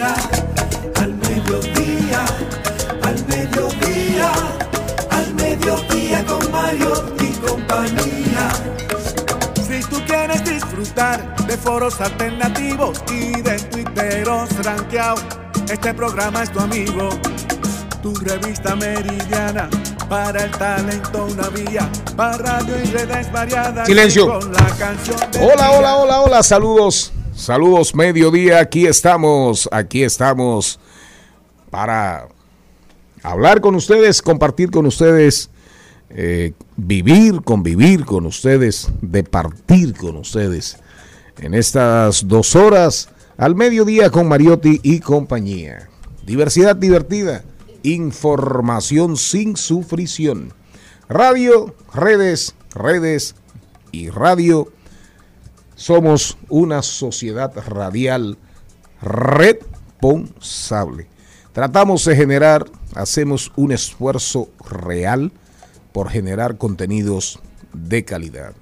Al mediodía, al mediodía, al mediodía con Mariotti y compañía. Si tú quieres disfrutar de foros alternativos y de tuiteros rankeados, este programa es tu amigo. Tu revista meridiana para el talento una vía, para radio y redes variadas. Silencio. con la canción Hola, hola, hola, hola, saludos. Saludos, mediodía, aquí estamos, aquí estamos para hablar con ustedes, compartir con ustedes, eh, vivir, convivir con ustedes, departir con ustedes en estas dos horas al mediodía con Mariotti y compañía. Diversidad divertida, información sin sufrición. Radio, redes, redes y radio somos una sociedad radial responsable. Tratamos de generar, hacemos un esfuerzo real por generar contenidos de calidad,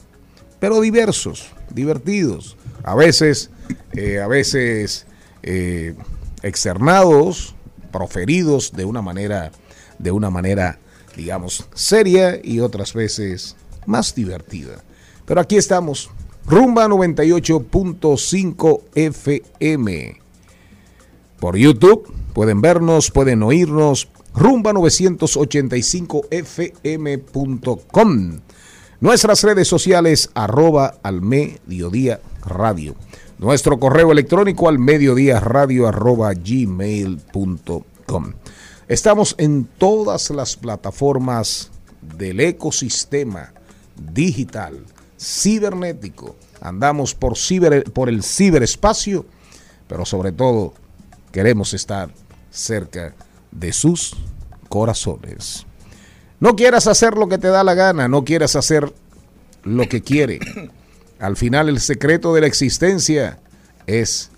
pero diversos, divertidos, a veces, eh, a veces eh, externados, proferidos de una manera, de una manera, digamos, seria y otras veces más divertida. Pero aquí estamos, Rumba 98.5 FM. Por YouTube pueden vernos, pueden oírnos, rumba985fm.com. Nuestras redes sociales, arroba al mediodía radio. Nuestro correo electrónico al mediodía radio arroba gmail.com. Estamos en todas las plataformas del ecosistema digital, cibernético. Andamos por, ciber, por el ciberespacio, pero sobre todo queremos estar cerca de sus corazones. No quieras hacer lo que te da la gana, no quieras hacer lo que quiere. Al final el secreto de la existencia es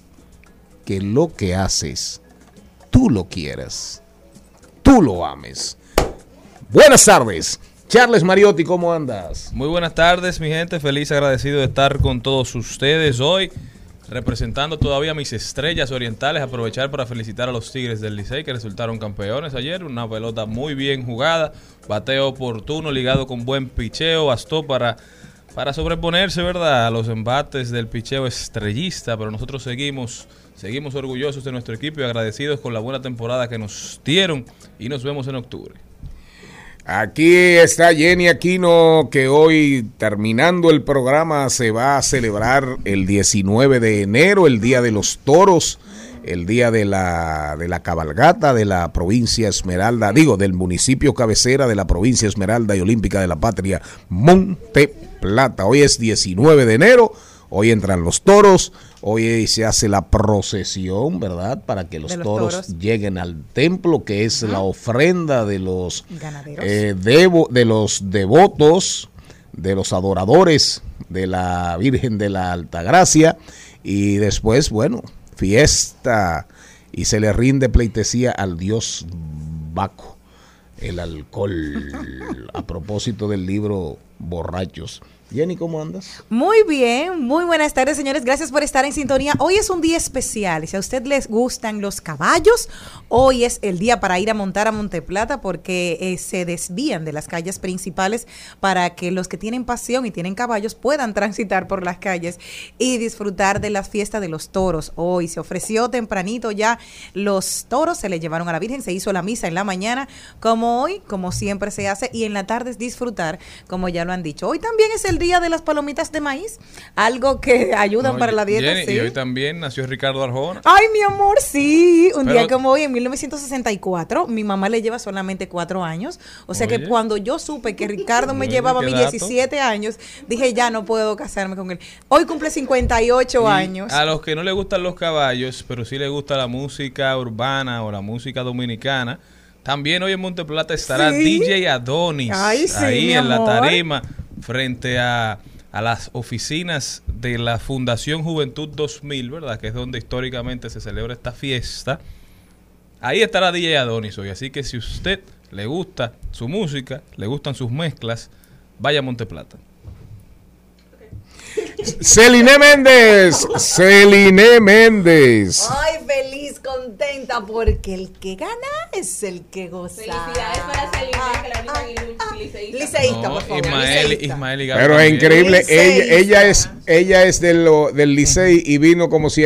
que lo que haces, tú lo quieras, tú lo ames. Buenas tardes. Charles Mariotti, ¿cómo andas? Muy buenas tardes, mi gente. Feliz, agradecido de estar con todos ustedes hoy, representando todavía mis estrellas orientales. Aprovechar para felicitar a los Tigres del Licey que resultaron campeones ayer. Una pelota muy bien jugada, bateo oportuno, ligado con buen picheo, bastó para, para sobreponerse, ¿verdad?, a los embates del picheo estrellista. Pero nosotros seguimos, seguimos orgullosos de nuestro equipo y agradecidos con la buena temporada que nos dieron. Y nos vemos en octubre. Aquí está Jenny Aquino, que hoy, terminando el programa, se va a celebrar el 19 de enero, el Día de los Toros, el día de la, de la cabalgata de la provincia Esmeralda, digo, del municipio cabecera de la provincia Esmeralda y Olímpica de la Patria, Monte Plata. Hoy es 19 de enero, hoy entran los toros, hoy se hace la procesión, ¿verdad? Para que los, toros, toros. lleguen al templo, que es la ofrenda de los Ganaderos. eh, devo- de los devotos, de los adoradores de la Virgen de la Altagracia. Y después, bueno, fiesta y se le rinde pleitesía al dios Baco, el alcohol. A propósito del libro Borrachos. Jenny, ¿cómo andas? Muy bien, muy buenas tardes, señores. Gracias por estar en sintonía. Hoy es un día especial. Si a usted les gustan los caballos, hoy es el día para ir a montar a Monteplata porque eh, se desvían de las calles principales para que los que tienen pasión y tienen caballos puedan transitar por las calles y disfrutar de las fiestas de los toros. Hoy se ofreció tempranito ya los toros, se le llevaron a la Virgen, se hizo la misa en la mañana, como hoy, como siempre se hace, y en la tarde es disfrutar, como ya lo han dicho. Hoy también es el día de las palomitas de maíz, algo que ayudan No, para la dieta. Jenny, sí. Y hoy también nació Ricardo Arjona. Ay, mi amor, sí. Un Pero- día como hoy, en 1964, mi mamá le lleva solamente cuatro años. O sea que cuando yo supe que Ricardo me Oye, llevaba dato. 17 años, dije, ya no puedo casarme con él. Hoy cumple 58 Y años. A los que no les gustan los caballos, pero sí les gusta la música urbana o la música dominicana, también hoy en Monteplata estará Sí. DJ Adonis. Ay, sí, ahí en la tarima, frente a, a las oficinas de la Fundación Juventud 2000, ¿verdad? Que es donde históricamente se celebra esta fiesta. Ahí estará DJ Adonis hoy. Así que si usted le gusta su música, le gustan sus mezclas, vaya a Monteplata. Celine Méndez, Celine Méndez. Ay, feliz, contenta, porque el que gana es el que goza. Felicidades para Celine, Ah, que la única ah, liceísta. ah. Liceísta, No, por favor. Ismael, liceísta. Ismael y Gaby Pero es increíble, ella, ella es ella es de lo, del Licey y vino como si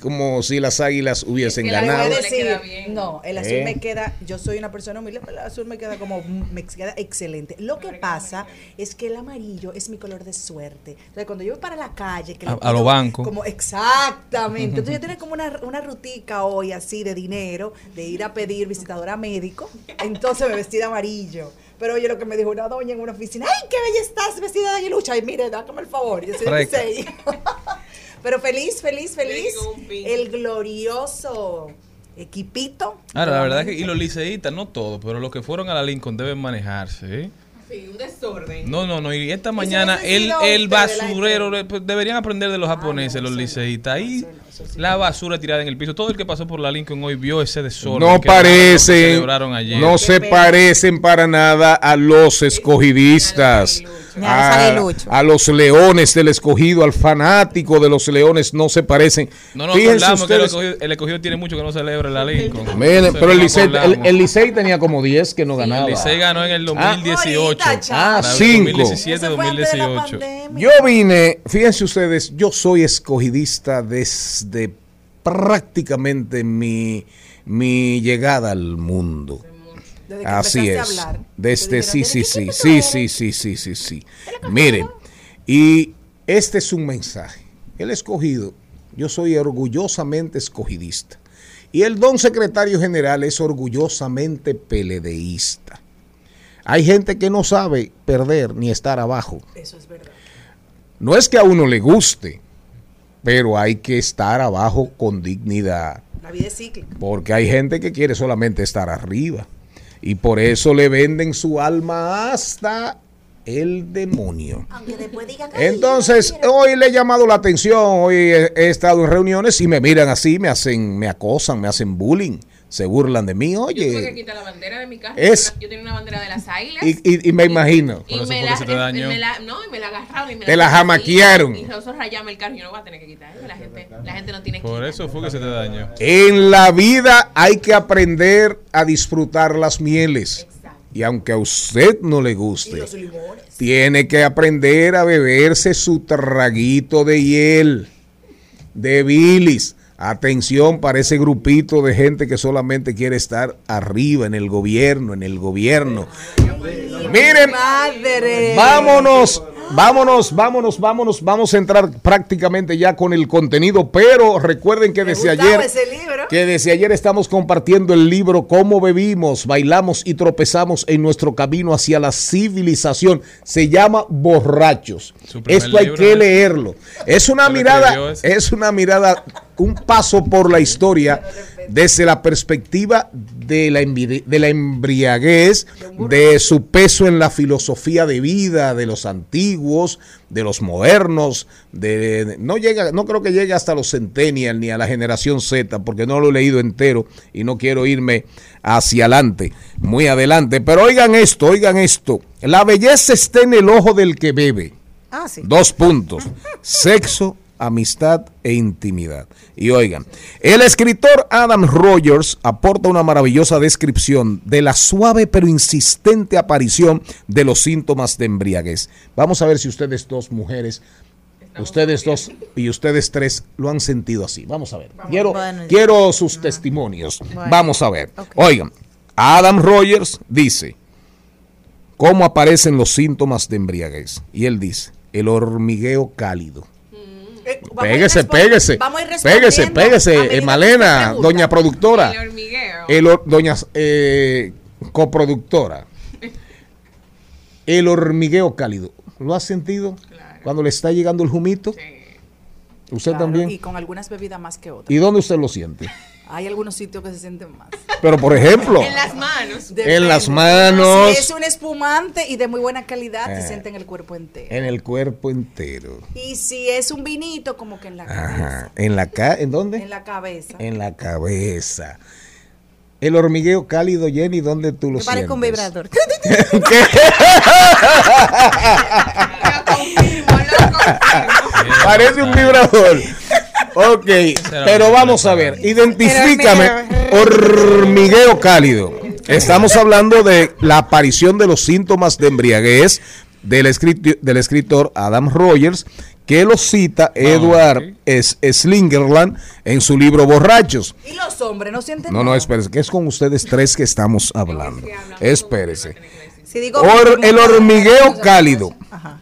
como si las águilas hubiesen que ganado. le queda decir, bien. no, el azul Eh. me queda, yo soy una persona humilde, pero el azul me queda como, me queda excelente. Lo que pasa es que el amarillo es mi color de suerte. Entonces, cuando yo voy para la calle, que A- a pido lo banco. Como, exactamente. Entonces, yo tengo como una, una rutica hoy así de dinero, de ir a pedir visitadora médico. Entonces me vestí de amarillo. Pero oye, lo que me dijo una doña en una oficina, ¡ay, qué bella estás vestida de aguilucha! Y mire, dácame el favor, yo soy de. Pero feliz, feliz, feliz. El glorioso equipito. Ahora, la verdad es que, y los liceístas, no todos, pero los que fueron a la Lincoln deben manejarse. ¿eh? Sí, un desorden. No, no, no. Y esta mañana el, el de basurero, pues, deberían aprender de los japoneses, los liceístas. Ahí la basura tirada en el piso. Todo el que pasó por la Lincoln hoy vio ese desorden. No parecen, ayer. no se pena. parecen para nada a los escogidistas. Ni a los A, leones del escogido, al fanático de los leones, no se parecen. No nos Fíjense acordamos que el escogido, el escogido tiene mucho que no celebra la Lincoln. Miren, No pero el Licey, el, el Licey tenía como 10 que no El ganaba. Licey ganó en el Ah. 2018. Ahorita, chao. Ah, La cinco. 2017, Eso fue antes de la 2018. pandemia. Yo vine, fíjense ustedes, yo soy escogidista desde prácticamente mi, mi llegada al mundo. Desde que Así es. a hablar, Desde sí, sí, ¿de qué sí, sí, sí, sí, sí, sí, sí. Miren, y este es un mensaje. El escogido, yo soy orgullosamente escogidista. Y el don secretario general es orgullosamente peledeísta. Hay gente que no sabe perder ni estar abajo. Eso es verdad. No es que a uno le guste, pero hay que estar abajo con dignidad. La vida es cíclica. Porque hay gente que quiere solamente estar arriba. Y por eso le venden su alma hasta el demonio. Aunque después digan, "Ay, Entonces, mira". hoy le he llamado la atención, hoy he, he estado en reuniones y me miran así, me hacen, me acosan, me hacen bullying, se burlan de mí, Yo tuve que oye. quitar la bandera de mi carro. Es- Yo tenía una bandera de las águilas. Y, y- y me imagino. Y Por eso me la, que se te dañó. y me la- no, y me la agarraron y me Te la jamaquearon. Y nosotros rayamos el carro y yo no voy a tener que quitar. La gente, la gente no tiene Por quita. eso fue que se te dañó. En la vida hay que aprender a disfrutar las mieles. Exacto. Y aunque a usted no le guste, tiene que aprender a beberse su traguito de hiel, de bilis. Atención para ese grupito de gente que solamente quiere estar arriba en el gobierno, en el gobierno. Miren. Vámonos, vámonos, vámonos, vámonos. Vamos a entrar prácticamente ya con el contenido, pero recuerden que desde ayer, ese libro. que desde ayer estamos compartiendo el libro Cómo bebimos, bailamos y tropezamos en nuestro camino hacia la civilización. Se llama Borrachos. Esto hay libro, que ¿eh? leerlo. Es una mirada, es una mirada, un paso por la historia desde la perspectiva de la, de la embriaguez, de su peso en la filosofía de vida de los antiguos, de los modernos, de, de- no llega, no creo que llegue hasta los centennial ni a la generación Z, porque no lo he leído entero y no quiero irme hacia adelante, muy adelante. Pero oigan esto, oigan esto. La belleza está en el ojo del que bebe. Ah, sí. Dos puntos. Sexo, amistad e intimidad. Y oigan, el escritor Adam Rogers aporta una maravillosa descripción de la suave pero insistente aparición de los síntomas de embriaguez. Vamos a ver si ustedes dos mujeres, ustedes dos y ustedes tres lo han sentido así. Vamos a ver. Quiero, Bueno, ya. quiero sus testimonios. Bueno. Vamos a ver. Oigan, Adam Rogers dice, cómo aparecen los síntomas de embriaguez. Y él dice, el hormigueo cálido. Eh, respon- péguese. vamos a ir Eh, que usted Malena, doña productora. El hormigueo. El, doña eh, coproductora. El hormigueo cálido. ¿Lo has sentido? Claro. Cuando le está llegando el humito. Sí. ¿Usted Claro, también? Y con algunas bebidas más que otras. ¿Y dónde usted lo siente? Hay algunos sitios que se sienten más. Pero por ejemplo, En las manos. en las manos, Si es un espumante y de muy buena calidad, Eh. se siente en el cuerpo entero. en el cuerpo entero. Y si es un vinito, como que en la cabeza. Ajá. ¿En la ca ¿En dónde? En la cabeza. En la cabeza. El hormigueo cálido, Jenny, ¿dónde tú lo Me sientes? un vibrador. ¿Qué? Lo confirmo, lo confirmo. Parece un vibrador. Ok, pero vamos a ver, identifícame hormigueo cálido. Estamos hablando de la aparición de los síntomas de embriaguez del, escriti- del escritor Adam Rogers, que lo cita Edward S. Slingerland en su libro Borrachos. Y los hombres no sienten No, no, espérese, que es con ustedes tres que estamos hablando. Espérese. El hormigueo cálido,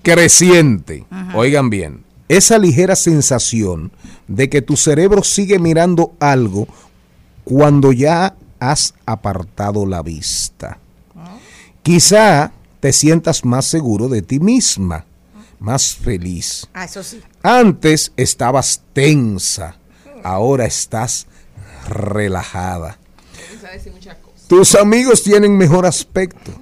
creciente. Oigan bien, esa ligera sensación de que tu cerebro sigue mirando algo cuando ya has apartado la vista. Quizá te sientas más seguro de ti misma, más feliz. Ah, eso sí. Antes estabas tensa, ahora estás relajada. Tus amigos tienen mejor aspecto.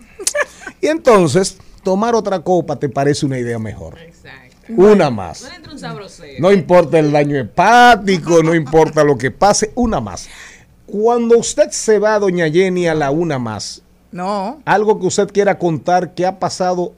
Y entonces, tomar otra copa te parece una idea mejor. Exacto. Una más. No le entra un sabroseo. No importa el daño hepático, no importa lo que pase, una más. Cuando usted se va, doña Jenny, a la una más, No. algo que usted quiera contar que ha pasado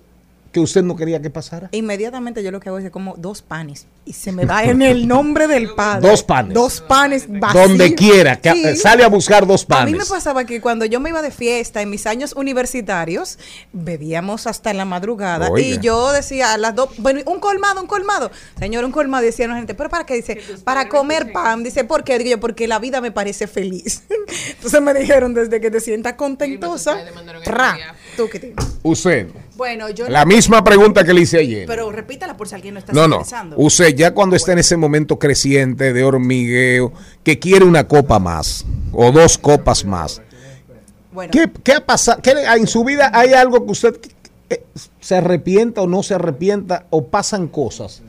que usted no quería que pasara. Inmediatamente yo lo que hago es que como dos panes y se me va en el nombre del padre. Dos panes. Dos panes vacíos. Donde quiera, que Sí. sale a buscar dos A mí me panes. pasaba que cuando yo me iba de fiesta en mis años universitarios, bebíamos hasta la madrugada Oiga. y yo decía a las dos, bueno, un colmado, un colmado. Señor, un colmado, decía la gente, pero ¿para qué? Dice, para comer pan. Dice, ¿por qué? Digo yo, porque la vida me parece feliz. Entonces me dijeron, desde que te sientas contentosa, tra, tú que te- Usted, Bueno, yo la misma pregunta que le hice ayer. Pero repítala por si alguien no está No, no. Usted ya cuando está en ese momento creciente de hormigueo, que quiere una copa más o dos copas más. Bueno, ¿Qué, qué ha pasado? ¿Qué le- en su vida hay algo que usted eh, se arrepienta o no se arrepienta o pasan cosas?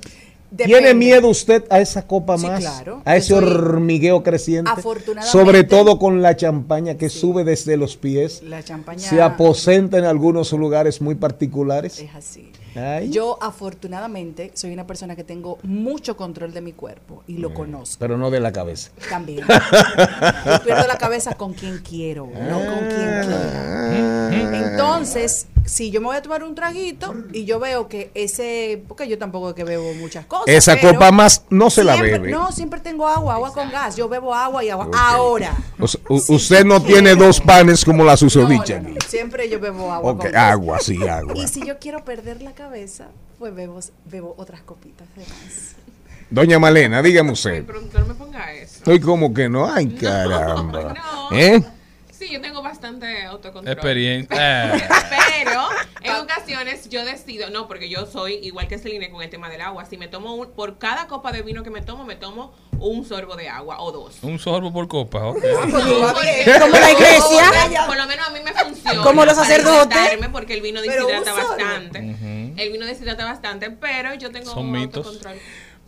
¿Tiene miedo usted a esa copa Sí, más? claro. A ese hormigueo creciente. Afortunadamente- Sobre todo con la champaña que sube desde los pies. La champaña Se aposenta en algunos lugares muy particulares. es así. Ay. Yo afortunadamente soy una persona que tengo mucho control de mi cuerpo y Mm. lo conozco Pero no de la cabeza. también. Yo pierdo la cabeza con quien quiero, no con quien quiera. Entonces, si yo me voy a tomar un traguito y yo veo que ese, porque yo tampoco es que bebo muchas cosas. Esa pero copa más no se la bebe. No, siempre tengo agua, agua con gas. Yo bebo agua y agua. Ahora. O sea, u- usted no tiene dos panes como la susodicha. no, no, Siempre yo bebo agua. Ok, con gas. agua, sí, agua. Y si yo quiero perder la cabeza, pues bebo, bebo otras copitas de más. Doña Malena, dígame usted. me ponga eso. Estoy como que no. Ay, caramba. no. ¿Eh? Yo tengo bastante autocontrol. Experiencia. Eh. Pero en ocasiones yo decido, no, porque yo soy igual que Celine con el tema del agua. Si me tomo un, por cada copa de vino que me tomo, me tomo un sorbo de agua o dos. Un sorbo por copa, ok. Como la iglesia. Por, lo menos a mí me funciona. Como los sacerdotes. Porque el vino deshidrata bastante. El vino deshidrata bastante, pero yo tengo Son un mitos. autocontrol.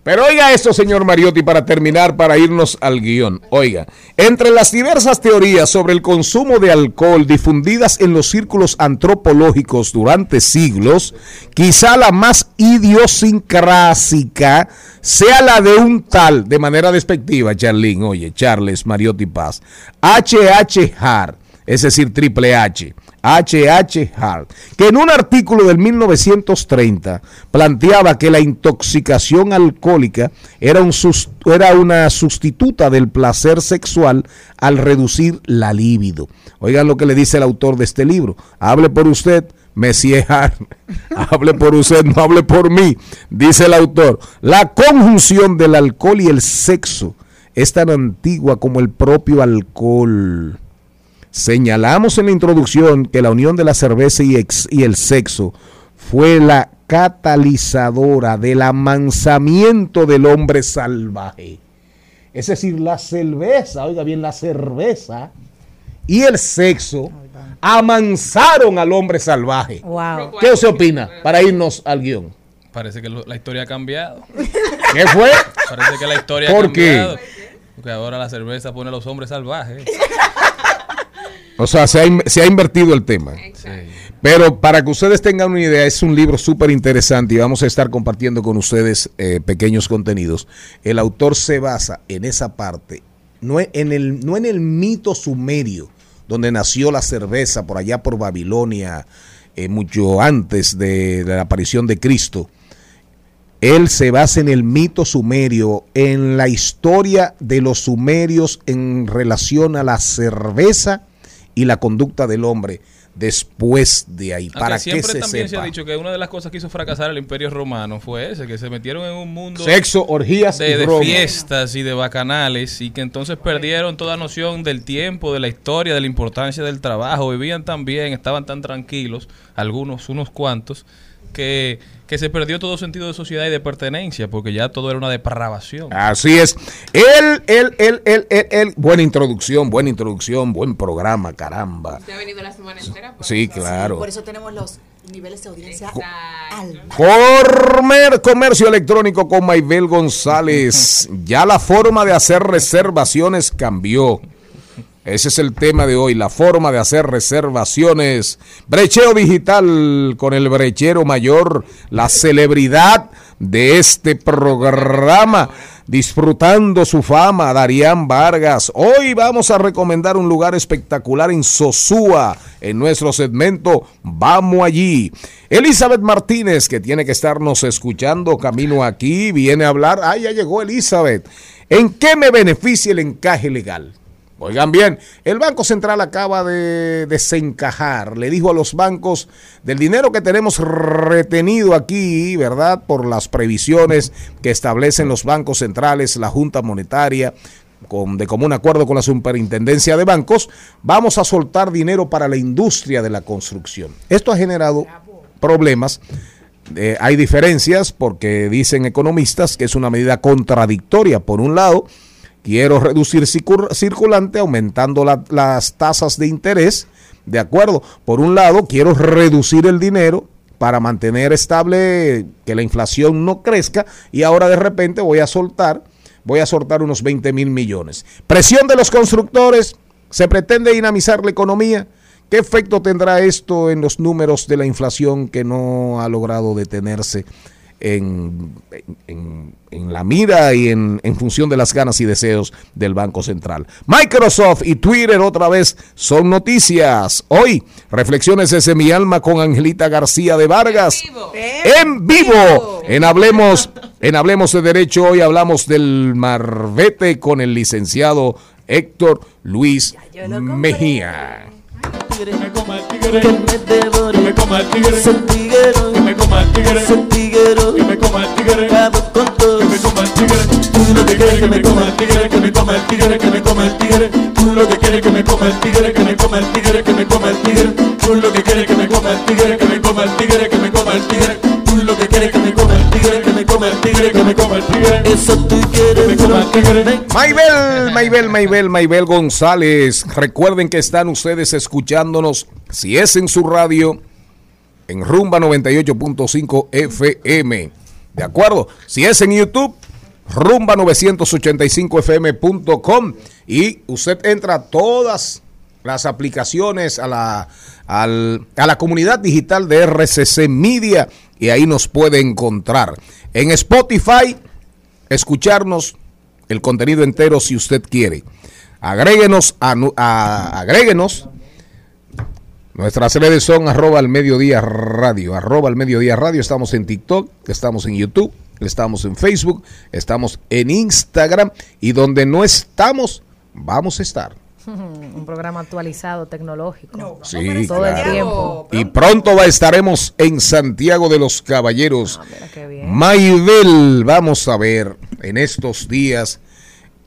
Pero oiga esto, señor Mariotti, para terminar, para irnos al guion. Oiga, entre las diversas teorías sobre el consumo de alcohol difundidas en los círculos antropológicos durante siglos, quizá la más idiosincrásica sea la de un tal, de manera despectiva, Charlene, oye, Charles Mariotti Paz, H.H. Hart, es decir, Triple H, H.H. Hart, que en un artículo del 1930 planteaba que la intoxicación alcohólica era, un era una sustituta del placer sexual al reducir la libido. Oigan lo que le dice el autor de este libro. Hable por usted, Monsieur Hart. hable por usted, no hable por mí. Dice el autor. La conjunción del alcohol y el sexo es tan antigua como el propio alcohol. Señalamos en la introducción que la unión de la cerveza y, ex- y el sexo fue la catalizadora del amansamiento del hombre salvaje. Es decir, la cerveza, oiga bien, la cerveza y el sexo amansaron al hombre salvaje. Wow. ¿Qué usted opina para irnos al guion? Parece que lo- la historia ha cambiado. ¿Qué fue? Parece que la historia ha ¿Por qué? cambiado. Porque ahora la cerveza pone a los hombres salvajes. O sea, se ha, in- se ha invertido el tema. Pero para que ustedes tengan una idea, es un libro súper interesante y vamos a estar compartiendo con ustedes eh, pequeños contenidos. El autor se basa en esa parte, no e- en, el, no en el mito sumerio, donde nació la cerveza por allá por Babilonia, eh, mucho antes de, de la aparición de Cristo. Él se basa en el mito sumerio, en la historia de los sumerios en relación a la cerveza y la conducta del hombre después de ahí, Aunque para que siempre se también se sepa. ha dicho que una de las cosas que hizo fracasar el imperio romano fue ese, que se metieron en un mundo Sexo, orgías de, y de fiestas y de bacanales y que entonces perdieron toda noción del tiempo, de la historia, de la importancia del trabajo, vivían tan bien, estaban tan tranquilos, algunos, unos cuantos, que, que se perdió todo sentido de sociedad y de pertenencia, porque ya todo era una depravación. Así es. Él, él, él, él, él, él. Buena introducción, buena introducción, buen programa, caramba. Usted ha venido la semana entera. por Sí, eso. claro. Por eso tenemos los niveles de audiencia altos. Former Comercio Electrónico con Maybel González. Ya la forma de hacer reservaciones cambió. Ese es el tema de hoy, la forma de hacer reservaciones. Brecheo digital con el brechero mayor, la celebridad de este programa, disfrutando su fama, Darían Vargas. Hoy vamos a recomendar un lugar espectacular en Sosúa, en nuestro segmento Vamos allí. Elizabeth Martínez, que tiene que estarnos escuchando camino aquí, viene a hablar. Ah, ya llegó Elizabeth. ¿En qué me beneficia el encaje legal? Oigan bien, el Banco Central acaba de desencajar, le dijo a los bancos del dinero que tenemos retenido aquí, ¿verdad? Por las previsiones que establecen los bancos centrales, la Junta Monetaria, con, de común acuerdo con la Superintendencia de Bancos, vamos a soltar dinero para la industria de la construcción. Esto ha generado problemas. Eh, hay diferencias porque dicen economistas que es una medida contradictoria. Por un lado, quiero reducir circul- circulante aumentando la- las tasas de interés. De acuerdo. Por un lado, quiero reducir el dinero para mantener estable que la inflación no crezca y ahora de repente voy a soltar, voy a soltar unos 20 mil millones. Presión de los constructores, se pretende dinamizar la economía. ¿Qué efecto tendrá esto en los números de la inflación que no ha logrado detenerse en, en- en la mira y en, en función de las ganas y deseos del Banco Central? Microsoft y Twitter otra vez son noticias. Hoy, reflexiones desde mi alma con Angelita García de Vargas. Vivo. En vivo. En Hablemos, en Hablemos de Derecho, hoy hablamos del Marbete con el licenciado Héctor Luis Mejía. Me coma el tigre, que me devore, que me coma el tigre, que me coma el tigre, que me coma el tigre, que me coma el tigre, tú lo que quieres que me coma el tigre, que me coma el tigre, que me coma el tigre, tú lo que quieres que me coma el tigre, que me coma el tigre, que me coma el tigre, tú lo que quieres que me coma el tigre, que me coma el tigre, que me coma el tigre, tú lo que quieres que me coma el tigre, que me coma el tigre, que me coma el tigre, eso tú quieres, que me coma el tigre. Maybel, Maybel, Maybel, Maybel González. Recuerden que están ustedes escuchándonos, si es en su radio, en Rumba 98.5 FM. ¿De acuerdo? Si es en YouTube, rumba985fm.com y usted entra a todas las aplicaciones a la, al- a la comunidad digital de RCC Media y ahí nos puede encontrar. En Spotify, escucharnos el contenido entero si usted quiere. Agréguenos, a, a- agréguenos. Nuestras redes son arroba al mediodía radio, arroba al mediodía radio. Estamos en TikTok, estamos en YouTube, estamos en Facebook, estamos en Instagram y donde no estamos, vamos a estar. Un programa actualizado, tecnológico. Sí, Todo el claro. tiempo. Y pronto va, estaremos en Santiago de los Caballeros. Ah, mira qué bien. Maybel, vamos a ver en estos días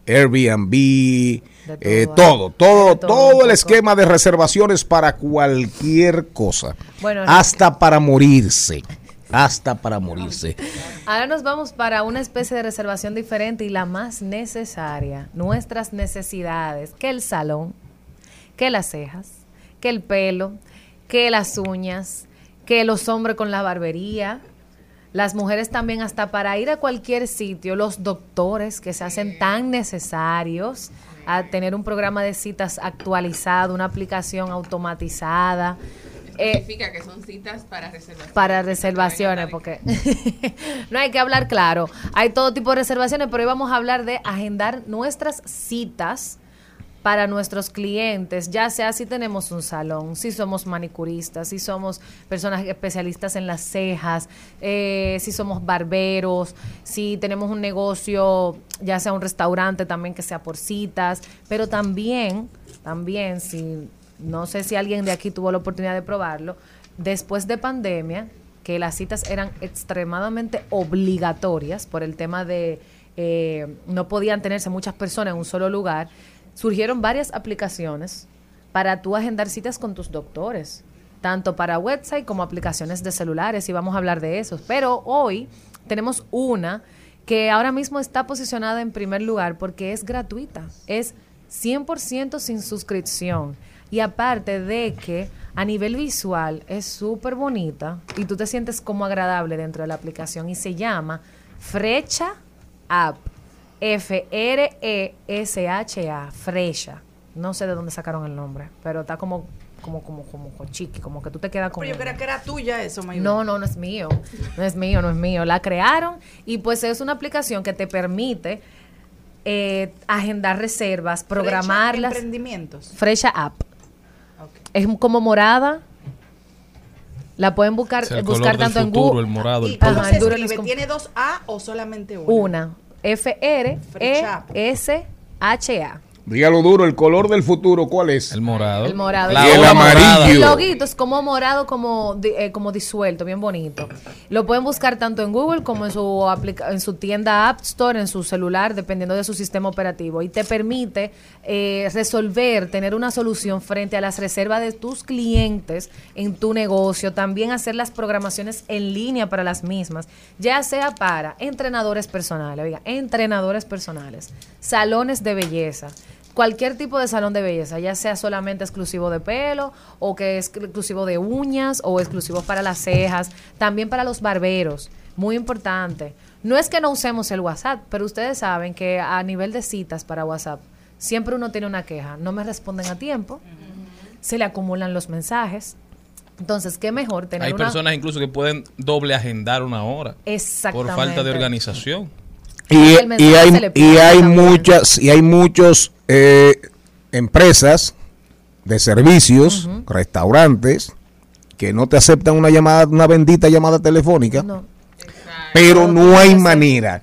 Airbnb, todo, eh, ah. todo, todo, todo todo un el esquema de reservaciones para cualquier cosa, Bueno, hasta para morirse. Hasta para morirse. Ahora nos vamos para una especie de reservación diferente y la más necesaria. Nuestras necesidades. Que el salón, que las cejas, que el pelo, que las uñas, que los hombres con la barbería. Las mujeres también hasta para ir a cualquier sitio, los doctores que se hacen tan necesarios a tener un programa de citas actualizado, una aplicación automatizada. Eh, Significa que son citas para reservaciones. para reservaciones, porque no hay que hablar claro. Hay todo tipo de reservaciones, pero hoy vamos a hablar de agendar nuestras citas para nuestros clientes, ya sea si tenemos un salón, si somos manicuristas, si somos personas especialistas en las cejas, eh, si somos barberos, si tenemos un negocio, ya sea un restaurante también que sea por citas, pero también, también si no sé si alguien de aquí tuvo la oportunidad de probarlo, después de pandemia, que las citas eran extremadamente obligatorias por el tema de eh, no podían tenerse muchas personas en un solo lugar, surgieron varias aplicaciones para tú agendar citas con tus doctores, tanto para website como aplicaciones de celulares, y vamos a hablar de esos. Pero hoy tenemos una que ahora mismo está posicionada en primer lugar porque es gratuita, es 100% sin suscripción. Y aparte de que a nivel visual es súper bonita y tú te sientes como agradable dentro de la aplicación y se llama Frecha App. F-R-E-S-H-A. Frecha. No sé de dónde sacaron el nombre, pero está como como como como, chiqui, como que tú te quedas con Pero yo creía que era tuya eso, Mayuri. No, no, no es mío. No es mío, no es mío. La crearon y pues es una aplicación que te permite eh, agendar reservas, Frecha programarlas. Emprendimientos. Frecha App. Es como morada. La pueden buscar, el buscar tanto en Google. el morado, ¿Y el cómo Ajá, se el duro escribe? ¿Tiene dos A o solamente una? Una. Frecha. F-R-E-S-H-A. Dígalo duro, el color del futuro, ¿cuál es? El morado. El morado. La Y el amarillo. El loguito es como morado, como, eh, como disuelto, bien bonito. Lo pueden buscar tanto en Google como en su, aplica- en su tienda App Store, en su celular, dependiendo de su sistema operativo. Y te permite eh, resolver, tener una solución frente a las reservas de tus clientes en tu negocio. También hacer las programaciones en línea para las mismas, ya sea para entrenadores personales, oiga, entrenadores personales, salones de belleza cualquier tipo de salón de belleza, ya sea solamente exclusivo de pelo o que es exclusivo de uñas o exclusivo para las cejas, también para los barberos, muy importante. No es que no usemos el WhatsApp, pero ustedes saben que a nivel de citas para WhatsApp, siempre uno tiene una queja, no me responden a tiempo, se le acumulan los mensajes. Entonces, qué mejor tener Hay una personas incluso que pueden doble agendar una hora por Exactamente. falta de organización. Y, y hay, y hay muchas y hay muchos eh, empresas de servicios, restaurantes que no te aceptan una llamada, una bendita llamada telefónica, No. pero No, hay manera,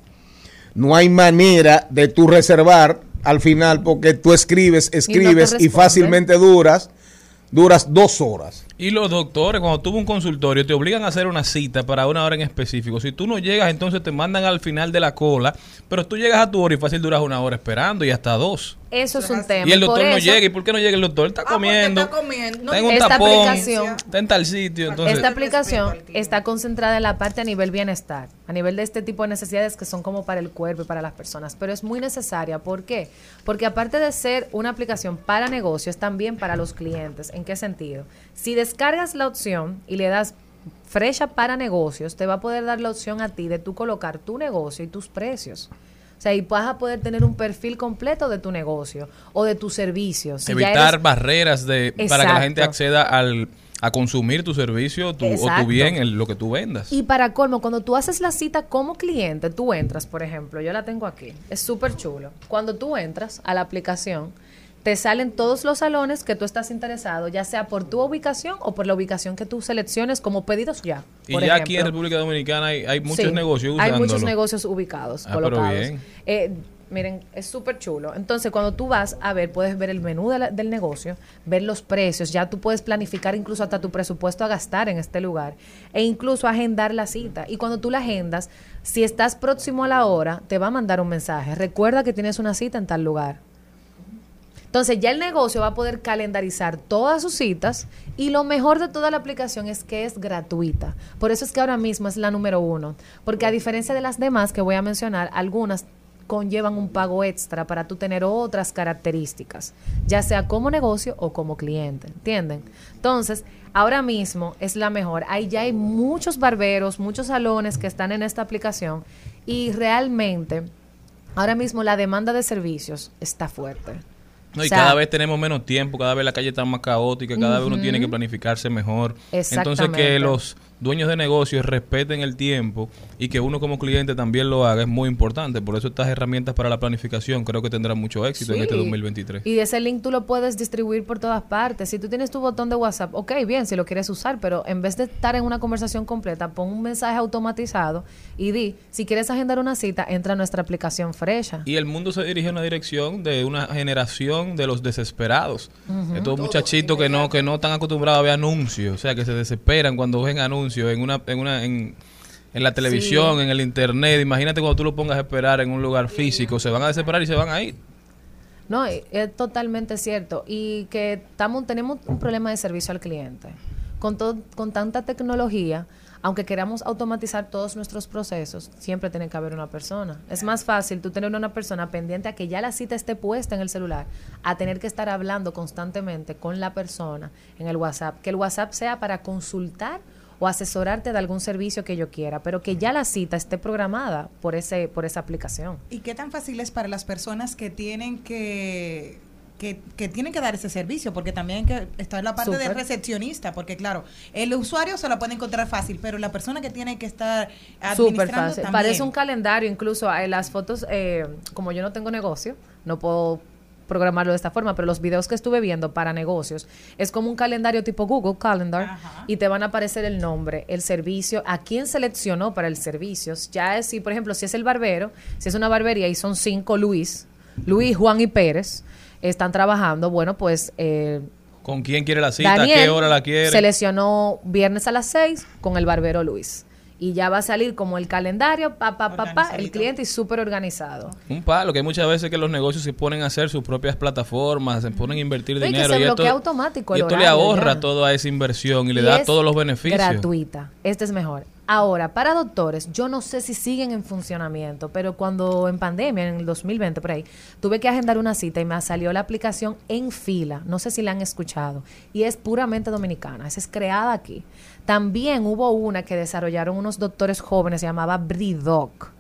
no hay manera de tú reservar al final porque tú escribes, escribes y, responden. fácilmente duras, duras dos horas. Y los doctores, cuando tuvo un consultorio, te obligan a hacer una cita para una hora en específico. Si tú no llegas, entonces te mandan al final de la cola. Pero tú llegas a tu hora y fácil duras una hora esperando y hasta dos. Eso es un tema. Y el por doctor no eso- llega. ¿Y por qué no llega el doctor? Está Ah, comiendo. está comiendo. No, Tengo un Esta tapón. aplicación- Está en tal sitio. Entonces, Esta aplicación está concentrada en la parte a nivel bienestar, a nivel de este tipo de necesidades que son como para el cuerpo y para las personas, pero es muy necesaria. ¿Por qué? Porque aparte de ser una aplicación para negocios, también para los clientes. ¿En qué sentido? Si descargas la opción y le das frecha para negocios, te va a poder dar la opción a ti de tú colocar tu negocio y tus precios. O sea, y vas a poder tener un perfil completo de tu negocio o de tus servicios. Si evitar eres- barreras de para que la gente acceda al, a consumir tu servicio tu- o tu bien, el- lo que tú vendas. Y para colmo, cuando tú haces la cita como cliente, tú entras, por ejemplo, yo la tengo aquí, es súper chulo. Cuando tú entras a la aplicación, te salen todos los salones que tú estás interesado, ya sea por tu ubicación o por la ubicación que tú selecciones como pedidos ya. y ya aquí en. República Dominicana hay, hay muchos Sí, negocios Hay usándolo. muchos negocios ubicados, Ah, pero colocados. bien. Eh, miren, es súper chulo. Entonces, cuando tú vas a ver, puedes ver el menú de la- del negocio, ver los precios, ya tú puedes planificar incluso hasta tu presupuesto a gastar en este lugar e incluso agendar la cita. Y cuando tú la agendas, si estás próximo a la hora, te va a mandar un mensaje. Recuerda que tienes una cita en tal lugar. Entonces ya el negocio va a poder calendarizar todas sus citas y lo mejor de toda la aplicación es que es gratuita. Por eso es que ahora mismo es la número uno. Porque a diferencia de las demás que voy a mencionar, algunas conllevan un pago extra para tú tener otras características, ya sea como negocio o como cliente, ¿entienden? Entonces, ahora mismo es la mejor. Ahí ya hay muchos barberos, muchos salones que están en esta aplicación y realmente ahora mismo la demanda de servicios está fuerte. No, y O sea, cada vez tenemos menos tiempo, cada vez la calle está más caótica, cada vez uno tiene que planificarse mejor. Entonces que los dueños de negocios respeten el tiempo y que uno como cliente también lo haga es muy importante. Por eso estas herramientas para la planificación creo que tendrán mucho éxito en este 2023. Y ese link tú lo puedes distribuir por todas partes. Si tú tienes tu botón de WhatsApp, ok, bien, si lo quieres usar, pero en vez de estar en una conversación completa, pon un mensaje automatizado y di, si quieres agendar una cita, entra a nuestra aplicación Fresha. Y el mundo se dirige en una dirección de una generación de los desesperados. Estos muchachitos que no que no están acostumbrados a ver anuncios, o sea, que se desesperan cuando ven anuncios en una en una en, en la televisión, en el internet. Imagínate cuando tú lo pongas a esperar en un lugar físico, se van a desesperar y se van a ir. No, y- es totalmente cierto. Y que estamos, tenemos un problema de servicio al cliente. Con, todo, con tanta tecnología, aunque queramos automatizar todos nuestros procesos, siempre tiene que haber una persona. Es más fácil tú tener una persona pendiente a que ya la cita esté puesta en el celular, a tener que estar hablando constantemente con la persona en el WhatsApp. Que el WhatsApp sea para consultar o asesorarte de algún servicio que yo quiera, pero que ya la cita esté programada por, ese, por esa aplicación. ¿Y qué tan fácil es para las personas que tienen que, que, que tienen que dar ese servicio? Porque también que está en la parte del Súper. recepcionista, porque claro, el usuario se la puede encontrar fácil, pero la persona que tiene que estar Súper administrando fácil. también. Parece un calendario, incluso eh, las fotos, eh, como yo no tengo negocio, no puedo programarlo de esta forma, pero los videos que estuve viendo para negocios es como un calendario tipo Google Calendar Ajá. y te van a aparecer el nombre, el servicio, a quién seleccionó para el servicio. Ya es si, por ejemplo, si es el barbero, si es una barbería y son cinco Luis, Luis, Juan y Pérez, están trabajando, bueno, pues eh, ¿Con quién quiere la cita? Daniel ¿A qué hora la quiere? seleccionó viernes a las 6 con el barbero Luis. Y ya va a salir como el calendario, pa, pa, pa, pa, el cliente y súper organizado. Un palo, que hay muchas veces que los negocios se ponen a hacer sus propias plataformas, se ponen a invertir No, y que dinero. se y esto, automático y el esto le horario ahorra ya. toda esa inversión y le Y da es todos los beneficios. Gratuita. Este es mejor. Ahora, para doctores, yo no sé si siguen en funcionamiento, pero cuando en pandemia, en el 2020 por ahí, tuve que agendar una cita y me salió la aplicación en fila. No sé si la han escuchado. Y es puramente dominicana. Esa es creada aquí. También hubo una que desarrollaron unos doctores jóvenes, se llamaba Bridoc.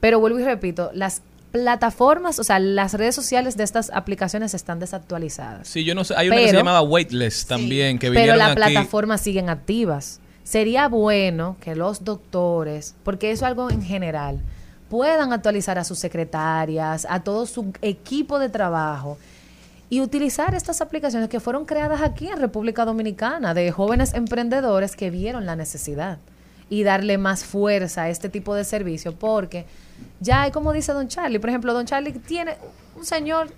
Pero vuelvo y repito, las plataformas, o sea, las redes sociales de estas aplicaciones están desactualizadas. Sí, yo no sé, hay una que se Pero- llamaba Waitlist también, que Pero vinieron las aquí. plataformas siguen activas. Sería bueno que los doctores, porque eso es algo en general, puedan actualizar a sus secretarias, a todo su equipo de trabajo y utilizar estas aplicaciones que fueron creadas aquí en República Dominicana de jóvenes emprendedores que vieron la necesidad y darle más fuerza a este tipo de servicio porque ya hay como dice don Charlie, por ejemplo, don Charlie tiene un señor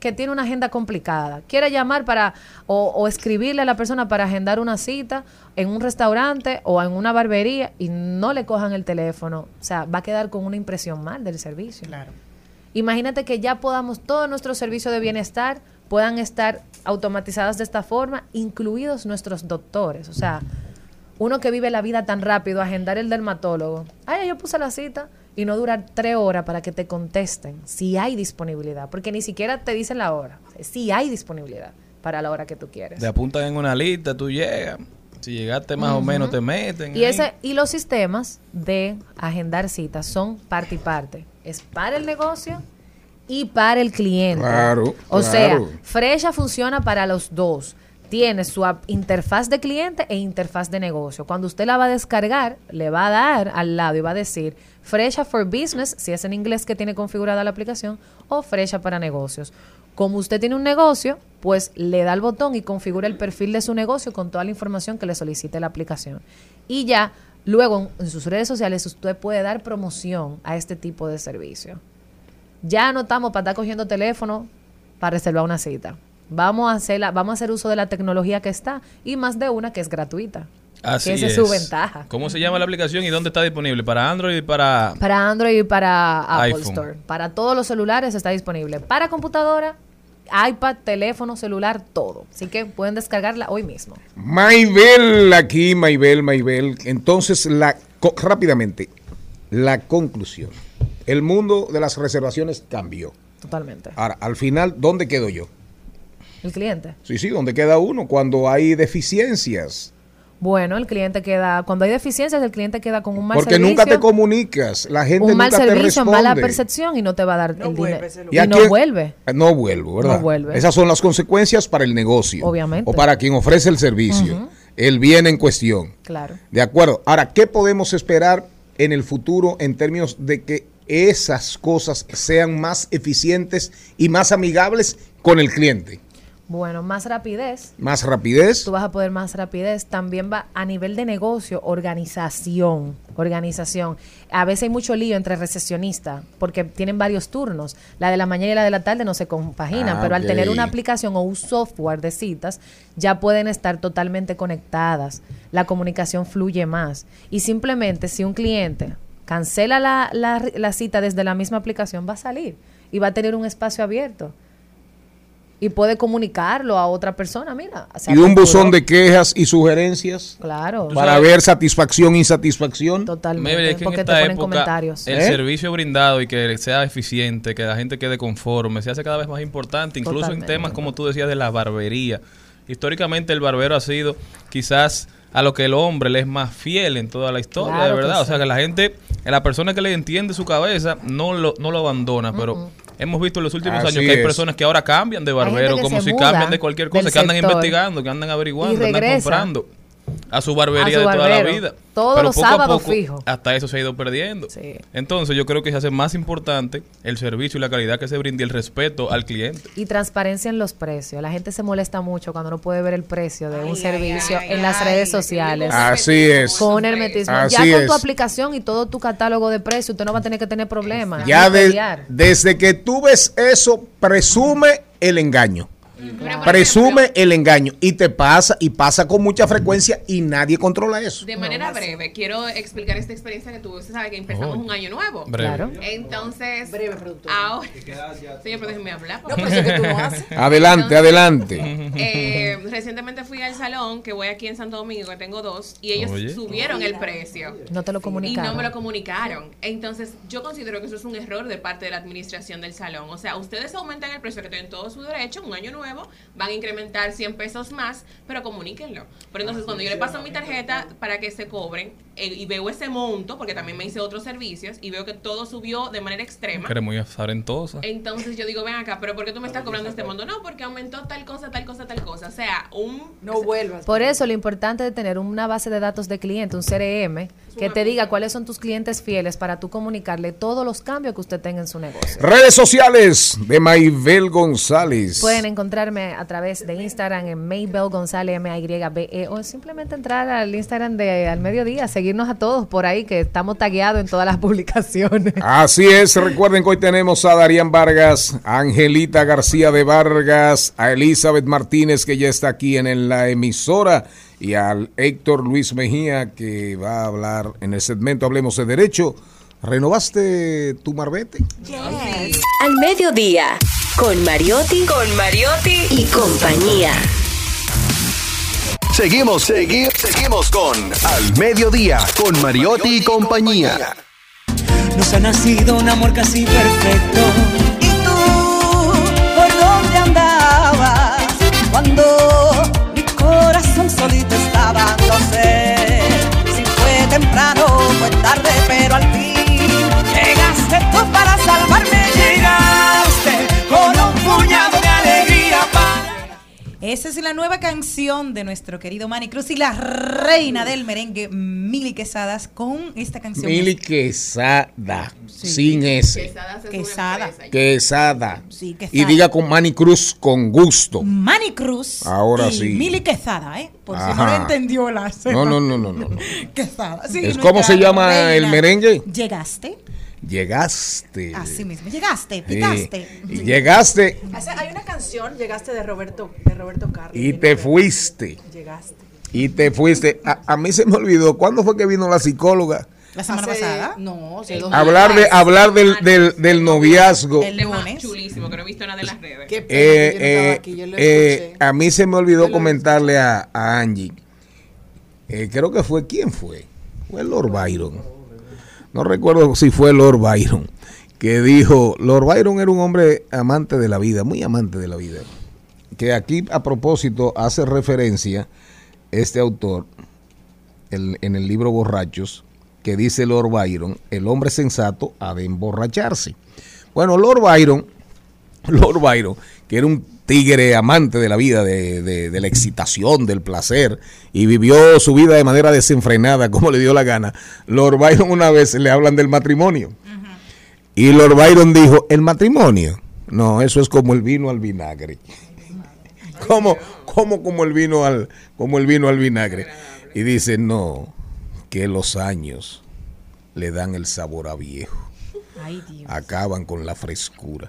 que tiene una agenda complicada, quiere llamar para o, o escribirle a la persona para agendar una cita en un restaurante o en una barbería y no le cojan el teléfono, o sea, va a quedar con una impresión mal del servicio. Claro. Imagínate que ya podamos, todos nuestros servicios de bienestar puedan estar automatizados de esta forma, incluidos nuestros doctores. O sea, uno que vive la vida tan rápido, agendar el dermatólogo. Ay, yo puse la cita y no durar tres horas para que te contesten si hay disponibilidad, porque ni siquiera te dicen la hora. Si hay disponibilidad para la hora que tú quieres. Te apuntan en una lista, tú llegas. Si llegaste más o menos, te meten. Y, ahí. ese, y los sistemas de agendar citas son parte y parte. Es para el negocio y para el cliente. Claro, O claro. sea, Fresha funciona para los dos. Tiene su interfaz de cliente e interfaz de negocio. Cuando usted la va a descargar, le va a dar al lado y va a decir Fresha for Business, si es en inglés que tiene configurada la aplicación, o Fresha para negocios. Como usted tiene un negocio, pues le da el botón y configura el perfil de su negocio con toda la información que le solicite la aplicación. Y ya, luego en sus redes sociales usted puede dar promoción a este tipo de servicio. Ya no estamos para estar cogiendo teléfono para reservar una cita. Vamos a, hacerla, vamos a hacer uso de la tecnología que está y más de una que es gratuita. Así que esa es. su ventaja. ¿Cómo se llama la aplicación y dónde está disponible? ¿Para Android y para...? Para Android y para Apple iPhone. Store. Para todos los celulares está disponible. Para computadora, iPad, teléfono, celular, todo. Así que pueden descargarla hoy mismo. Maybel, aquí, Maybel, Maybel. Entonces, la, co- rápidamente, la conclusión. El mundo de las reservaciones cambió. Totalmente. Ahora, al final, ¿dónde quedo yo? El cliente. Sí, sí, ¿dónde queda uno? Cuando hay deficiencias. Bueno, el cliente queda, cuando hay deficiencias, el cliente queda con un mal Porque servicio. nunca te comunicas. La gente un mal nunca te servicio, responde. mala percepción y no te va a dar No el dinero. Y, lugar. ¿a no quién? vuelve. No vuelvo, ¿verdad? No vuelve. Esas son las consecuencias para el negocio. Obviamente. O para quien ofrece el servicio. El bien en cuestión. Claro. De acuerdo. Ahora, ¿qué podemos esperar en el futuro en términos de que esas cosas sean más eficientes y más amigables con el cliente? Bueno, más rapidez. Más rapidez. Tú vas a poder más rapidez. También va a nivel de negocio, organización. Organización. A veces hay mucho lío entre recesionistas porque tienen varios turnos. La de la mañana y la de la tarde no se compaginan, Ah, pero al tener una aplicación o un software de citas, ya pueden estar totalmente conectadas. La comunicación fluye más. Y simplemente si un cliente cancela la, la- la cita desde la misma aplicación, va a salir y va a tener un espacio abierto. Y puede comunicarlo a otra persona, mira. Y un buzón de quejas y sugerencias Claro, para sabes- ver satisfacción, insatisfacción. totalmente. Es que en porque te esta ponen época comentarios. el ¿Eh? servicio brindado y que sea eficiente, que la gente quede conforme, se hace cada vez más importante, incluso Totalmente. en temas como tú decías de la barbería. Históricamente el barbero ha sido quizás a lo que el hombre le es más fiel en toda la historia, Claro de que verdad. O sea, que la gente, la persona que le entiende su cabeza no lo, no lo abandona, pero hemos visto en los últimos Así años que hay es. personas que ahora cambian de barbero, que como si cambian de cualquier cosa, que andan sector investigando, que andan averiguando, y andan comprando a su barbería a su de toda la vida. Todos Pero los poco a sábados poco, fijo. hasta eso se ha ido perdiendo. Sí. Entonces yo creo que se hace más importante el servicio y la calidad que se brinda y el respeto al cliente. Y transparencia en los precios. La gente se molesta mucho cuando no puede ver el precio de un Ay, servicio ay, en las ay, redes sociales. Así es. Con hermetismo. Así ya con tu aplicación y todo tu catálogo de precios, usted no va a tener que tener problemas. Ya de- desde que tú ves eso, presume el engaño. Presume ejemplo, el engaño y te pasa y pasa con mucha frecuencia y nadie controla eso. De manera breve, quiero explicar esta experiencia que tuve. Usted sabe que empezamos Oh. un año nuevo. Breve. Claro. Entonces, Breve, productor. ahora, señor, pero déjeme hablar. por No, pero eso que tú no haces. Adelante, adelante. Eh, recientemente fui al salón que voy aquí en Santo Domingo, que tengo dos, y ellos Oye. subieron el precio. No te lo Y comunicaron. no me lo comunicaron. Entonces, yo considero que eso es un error de parte de la administración del salón. O sea, ustedes aumentan el precio que tienen todo su derecho, un año nuevo, van a incrementar 100 pesos más, pero comuníquenlo. Pero entonces, cuando yo le paso mi tarjeta para que se cobren eh, y veo ese monto, porque también me hice otros servicios, y veo que todo subió de manera extrema. Que eres muy azarentosa. Entonces yo digo, ven acá, pero ¿por qué tú me estás cobrando este monto? No, porque aumentó tal cosa, tal cosa, tal cosa. O sea, un... No vuelvas. Por eso lo importante de tener una base de datos de cliente, un CRM, que te diga cuáles son tus clientes fieles para tú comunicarle todos los cambios que usted tenga en su negocio. Redes sociales de Maybel González. Pueden encontrarme a través de Instagram en Maybell González M-A-Y-B-E E, o simplemente entrar al Instagram de Al Mediodía, seguirnos a todos por ahí que estamos tagueados en todas las publicaciones. Así es, recuerden que hoy tenemos a Darían Vargas, a Angelita García de Vargas, a Elizabeth Martínez que ya está aquí en la emisora y al Héctor Luis Mejía que va a hablar en el segmento Hablemos de Derecho. ¿Renovaste tu marbete? Al mediodía, con Mariotti, con Mariotti y compañía. Seguimos, seguimos, seguimos con Al Mediodía, con Mariotti y compañía. Nos ha nacido un amor casi perfecto. ¿Y tú por dónde andabas? Cuando mi corazón solito estaba, no sé si fue temprano fue tarde, pero al fin llegaste tú para salvarme. Llegaste con un para. Esa es la nueva canción de nuestro querido Manny Cruz y la reina del merengue, Mili Quesadas, con esta canción. Mili Quesada, sin S. Quesadas es Quesada. Quesada. Sí, Quesada. Y diga con Manny Cruz con gusto. Manny Cruz Ahora y sí. Mili Quesada, ¿eh? Por si no lo entendió la No, no, no, no, no. no. Quesada. Sí, ¿Es nuestra cómo se llama el merengue? Llegaste, Llegaste. así mismo. Llegaste, Sí. picaste. Y Llegaste Hay una canción, Llegaste de Roberto, de Roberto Carlos. y te fuiste. Llegaste. Y te fuiste. A, a mí se me olvidó. ¿Cuándo fue que vino la psicóloga? La semana Hace- pasada. No, Hablar de hablar del, del, del noviazgo. El lunes. chulísimo, que no he visto nada en las redes. Qué pena Eh, que yo no estaba eh, aquí, yo lo eh, escuché. a mí se me olvidó comentarle a, a Angie. eh, creo que fue, ¿quién fue? Fue Lord Byron. No recuerdo si fue Lord Byron. Que dijo, Lord Byron era un hombre amante de la vida, muy amante de la vida. Que aquí a propósito hace referencia este autor en el libro Borrachos, que dice Lord Byron, el hombre sensato ha de emborracharse. Bueno, Lord Byron Lord Byron, que era un tigre amante de la vida, de, de- de la excitación, del placer, y vivió su vida de manera desenfrenada, como le dio la gana. Lord Byron una vez le hablan del matrimonio. Y Lord Byron dijo, ¿el matrimonio? No, eso es como el vino al vinagre. como, como, como el vino al, como el vino al vinagre. Y dice, no, que los años le dan el sabor a viejo Ay, Dios. acaban con la frescura.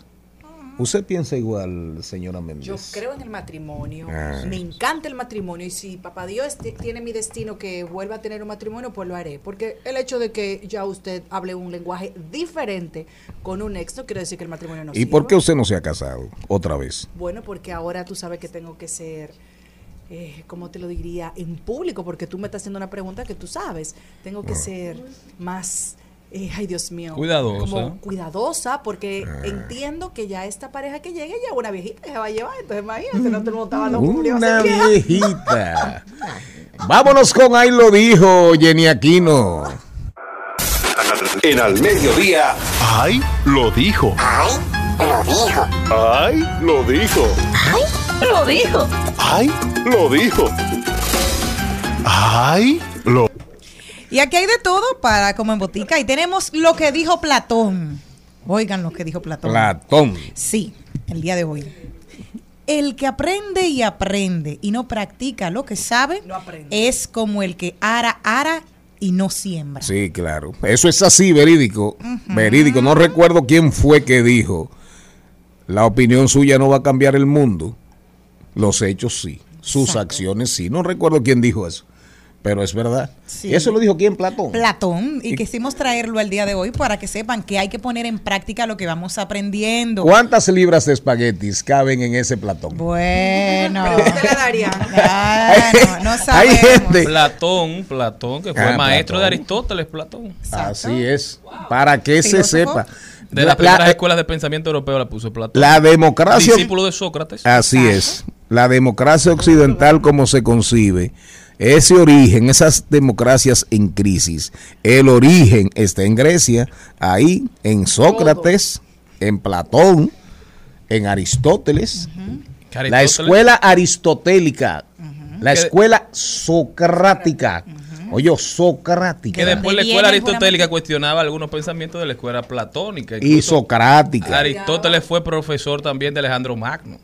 ¿Usted piensa igual, señora Méndez? Yo creo en el matrimonio. Ah. Me encanta el matrimonio. Y si papá Dios ti- tiene mi destino que vuelva a tener un matrimonio, pues lo haré. Porque el hecho de que ya usted hable un lenguaje diferente con un ex no quiere decir que el matrimonio no ¿Y por qué usted no se ha casado otra vez? Bueno, porque ahora tú sabes que tengo que ser, eh, ¿cómo te lo diría? En público, porque tú me estás haciendo una pregunta que tú sabes. Tengo que ser más, eh, ay Dios mío. Cuidadosa. Como cuidadosa, porque entiendo que ya esta pareja que llegue ya una viejita que se va a llevar. Entonces imagínate, no todo el mundo estaba loco. por llevarse Una viejita. Vámonos con ahí lo dijo Jenny Aquino. En al mediodía. ¡Ay! Lo dijo. ¡Ay! Lo dijo. ¡Ay! Lo dijo. Lo dijo. ¡Ay! Lo dijo. ¡Ay! Lo Y aquí hay de todo para como en botica. Y tenemos lo que dijo Platón. Oigan lo que dijo Platón. Platón. Sí, el día de hoy. El que aprende y aprende y no practica lo que sabe No es como el que ara, ara y no siembra. Sí, claro. Eso es así, verídico. Verídico. No recuerdo quién fue que dijo, la opinión suya no va a cambiar el mundo. Los hechos sí. Sus Exacto. acciones sí. No recuerdo quién dijo eso. Pero es verdad. Sí. ¿Y eso lo dijo quién, Platón? Platón, y Y- quisimos traerlo al día de hoy para que sepan que hay que poner en práctica lo que vamos aprendiendo. ¿Cuántas libras de espaguetis caben en ese Platón? Bueno. Ah, no, no Hay sabemos. gente- Platón, Platón, que fue Ah, maestro Platón. de Aristóteles, Platón. Exacto. Así es. Para que se sepa. De La- las primeras la- escuelas de pensamiento europeo la puso Platón. La democracia. Discípulo de Sócrates. Así es. La democracia occidental como se concibe, ese origen, esas democracias en crisis, el origen está en Grecia, ahí, en Sócrates, en Platón, en Aristóteles, la escuela aristotélica, la escuela socrática, oye, socrática Que después la ¿Dónde escuela aristotélica cuestionaba algunos pensamientos de la escuela platónica. y socrática. Aristóteles fue profesor también de Alejandro Magno.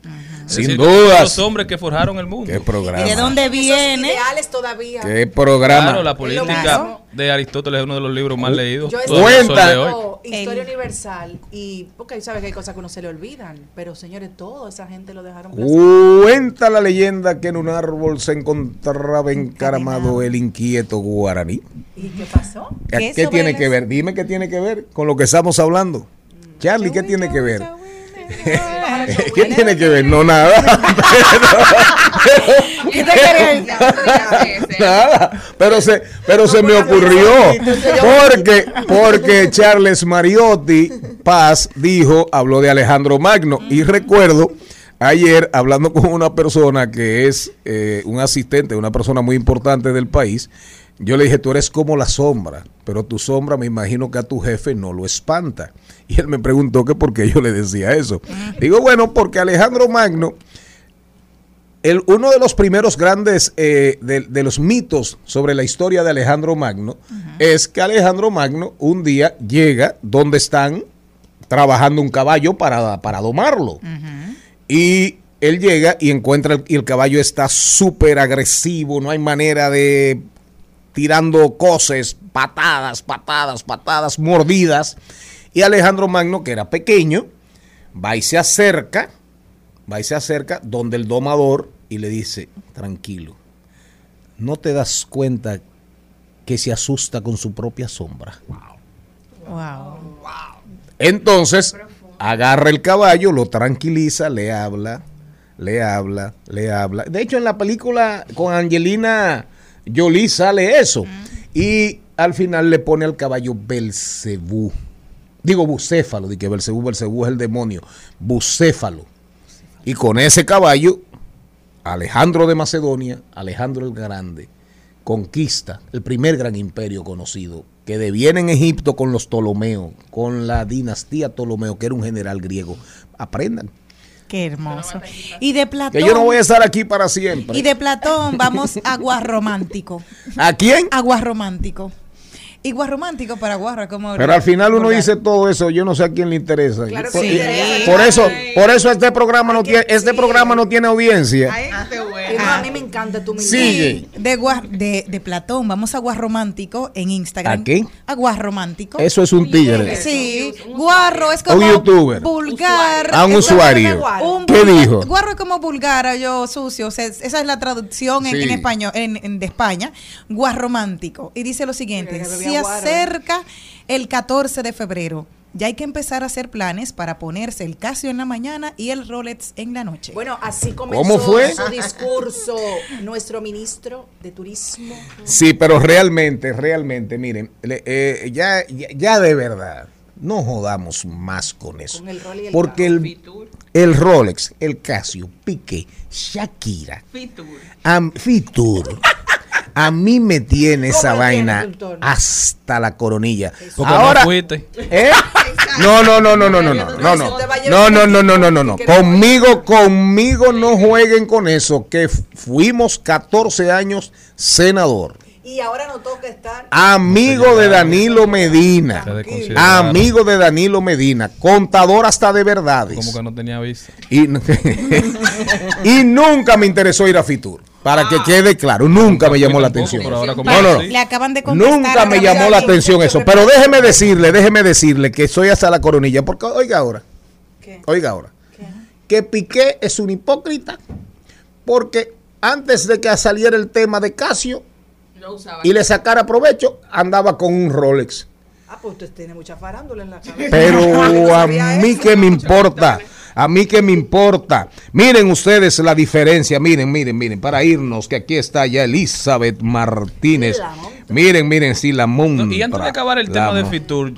Es Sin decir, dudas. Los hombres que forjaron el mundo. Qué ¿Y de dónde Esos viene? ideales todavía. Qué programa. Claro, la política. De Aristóteles es uno de los libros más leídos. Yo Cuenta. de hoy. estudio historia universal y porque sabes que hay cosas que uno se le olvidan, pero señores, toda esa gente lo dejaron Cuenta la leyenda que en un árbol se encontraba encaramado el inquieto guaraní. ¿Y qué pasó? ¿Qué ¿Qué, sobre tiene que ver? Dime qué tiene que ver con lo que estamos hablando. Charlie, ¿qué tiene que ver? ¿Qué tiene que ver? No, nada. ¿Qué te querías? Nada, pero se, pero se me ocurrió porque, porque Charles Mariotti Paz dijo, habló de Alejandro Magno y recuerdo ayer hablando con una persona que es eh, un asistente, una persona muy importante del país, yo le dije, tú eres como la sombra, pero tu sombra me imagino que a tu jefe no lo espanta. Y él me preguntó que por qué yo le decía eso. Digo, bueno, porque Alejandro Magno el, uno de los primeros grandes eh, de, de los mitos sobre la historia de Alejandro Magno es que Alejandro Magno un día llega donde están trabajando un caballo para, para domarlo. Y él llega y encuentra el, y el caballo está súper agresivo, no hay manera de tirando coces, patadas, patadas, patadas, mordidas. Y Alejandro Magno, que era pequeño, va y se acerca, va y se acerca donde el domador y le dice, tranquilo, no te das cuenta que se asusta con su propia sombra. Wow. Entonces, agarra el caballo, lo tranquiliza, le habla, le habla, le habla. De hecho, en la película con Angelina Jolie sale eso. Y al final le pone al caballo Belcebú. Digo bucéfalo, de que Belcebú, Belcebú es el demonio. Bucéfalo. Y con ese caballo, Alejandro de Macedonia, Alejandro el Grande, conquista el primer gran imperio conocido, que deviene en Egipto con los Ptolomeos, con la dinastía Ptolomeo, que era un general griego. Aprendan. Qué hermoso. Y de Platón. Que yo no voy a estar aquí para siempre. Y de Platón vamos a Guarromántico. ¿A quién? A Guarromántico. Y Guarromántico para Guarra, como. Pero al final uno dice todo eso, yo no sé a quién le interesa. Claro por, interesa. por eso, por eso este programa no tiene, este sí. programa no tiene audiencia. Y no, a mí me encanta tu. Sigue. De, de, de Platón, vamos a Guarromántico en Instagram. ¿A qué? A Guarromántico. Eso es un tigre. Sí, guarro es como Un youtuber. vulgar. A un usuario. Un ¿Qué vulgar- dijo? Guarro es como vulgar, yo sucio. o sea, esa es la traducción en, Sí. en español en, en- de España. Guarromántico. Y dice lo siguiente: Acerca el 14 de febrero. Ya hay que empezar a hacer planes para ponerse el Casio en la mañana y el Rolex en la noche. Bueno, así comenzó ¿Cómo fue? su discurso nuestro ministro de Turismo. Sí, pero realmente, realmente, miren, eh, ya, ya, ya de verdad, no jodamos más con eso. Con el rol y el Porque el, el Rolex, el Casio, Piqué, Shakira, Fitur. Am- Fitur. A mí me tiene ¿Cómo esa tiene, vaina hasta la coronilla. Porque Ahora, no fuiste. ¿eh? No, no, no, no, no, no, no, no, no, no, no, no, no, no, no, no. Conmigo, conmigo no jueguen con eso, que fuimos 14 años senador. Y ahora no toca estar. Amigo de Danilo Medina. Amigo de Danilo Medina. Contador hasta de verdades. Como que no tenía vista. Y, y nunca me interesó ir a Fitur. Para que quede claro, nunca me llamó la atención. No, no. Le acaban de contestar. Nunca me llamó la atención eso. Pero déjeme decirle, déjeme decirle que soy hasta la coronilla. Porque oiga ahora. ¿Qué? Oiga ahora. Que Piqué es un hipócrita. Porque antes de que saliera el tema de Casio No y le sacara provecho, andaba con un Rolex. Ah, pues usted tiene mucha farándula en la cabeza. Pero a mí eso. que me importa. A mí que me importa. Miren ustedes la diferencia. Miren, miren, miren. Para irnos, que aquí está ya Elizabeth Martínez. Miren, miren, sí, la montra. No, y antes de acabar el La tema de Fitur,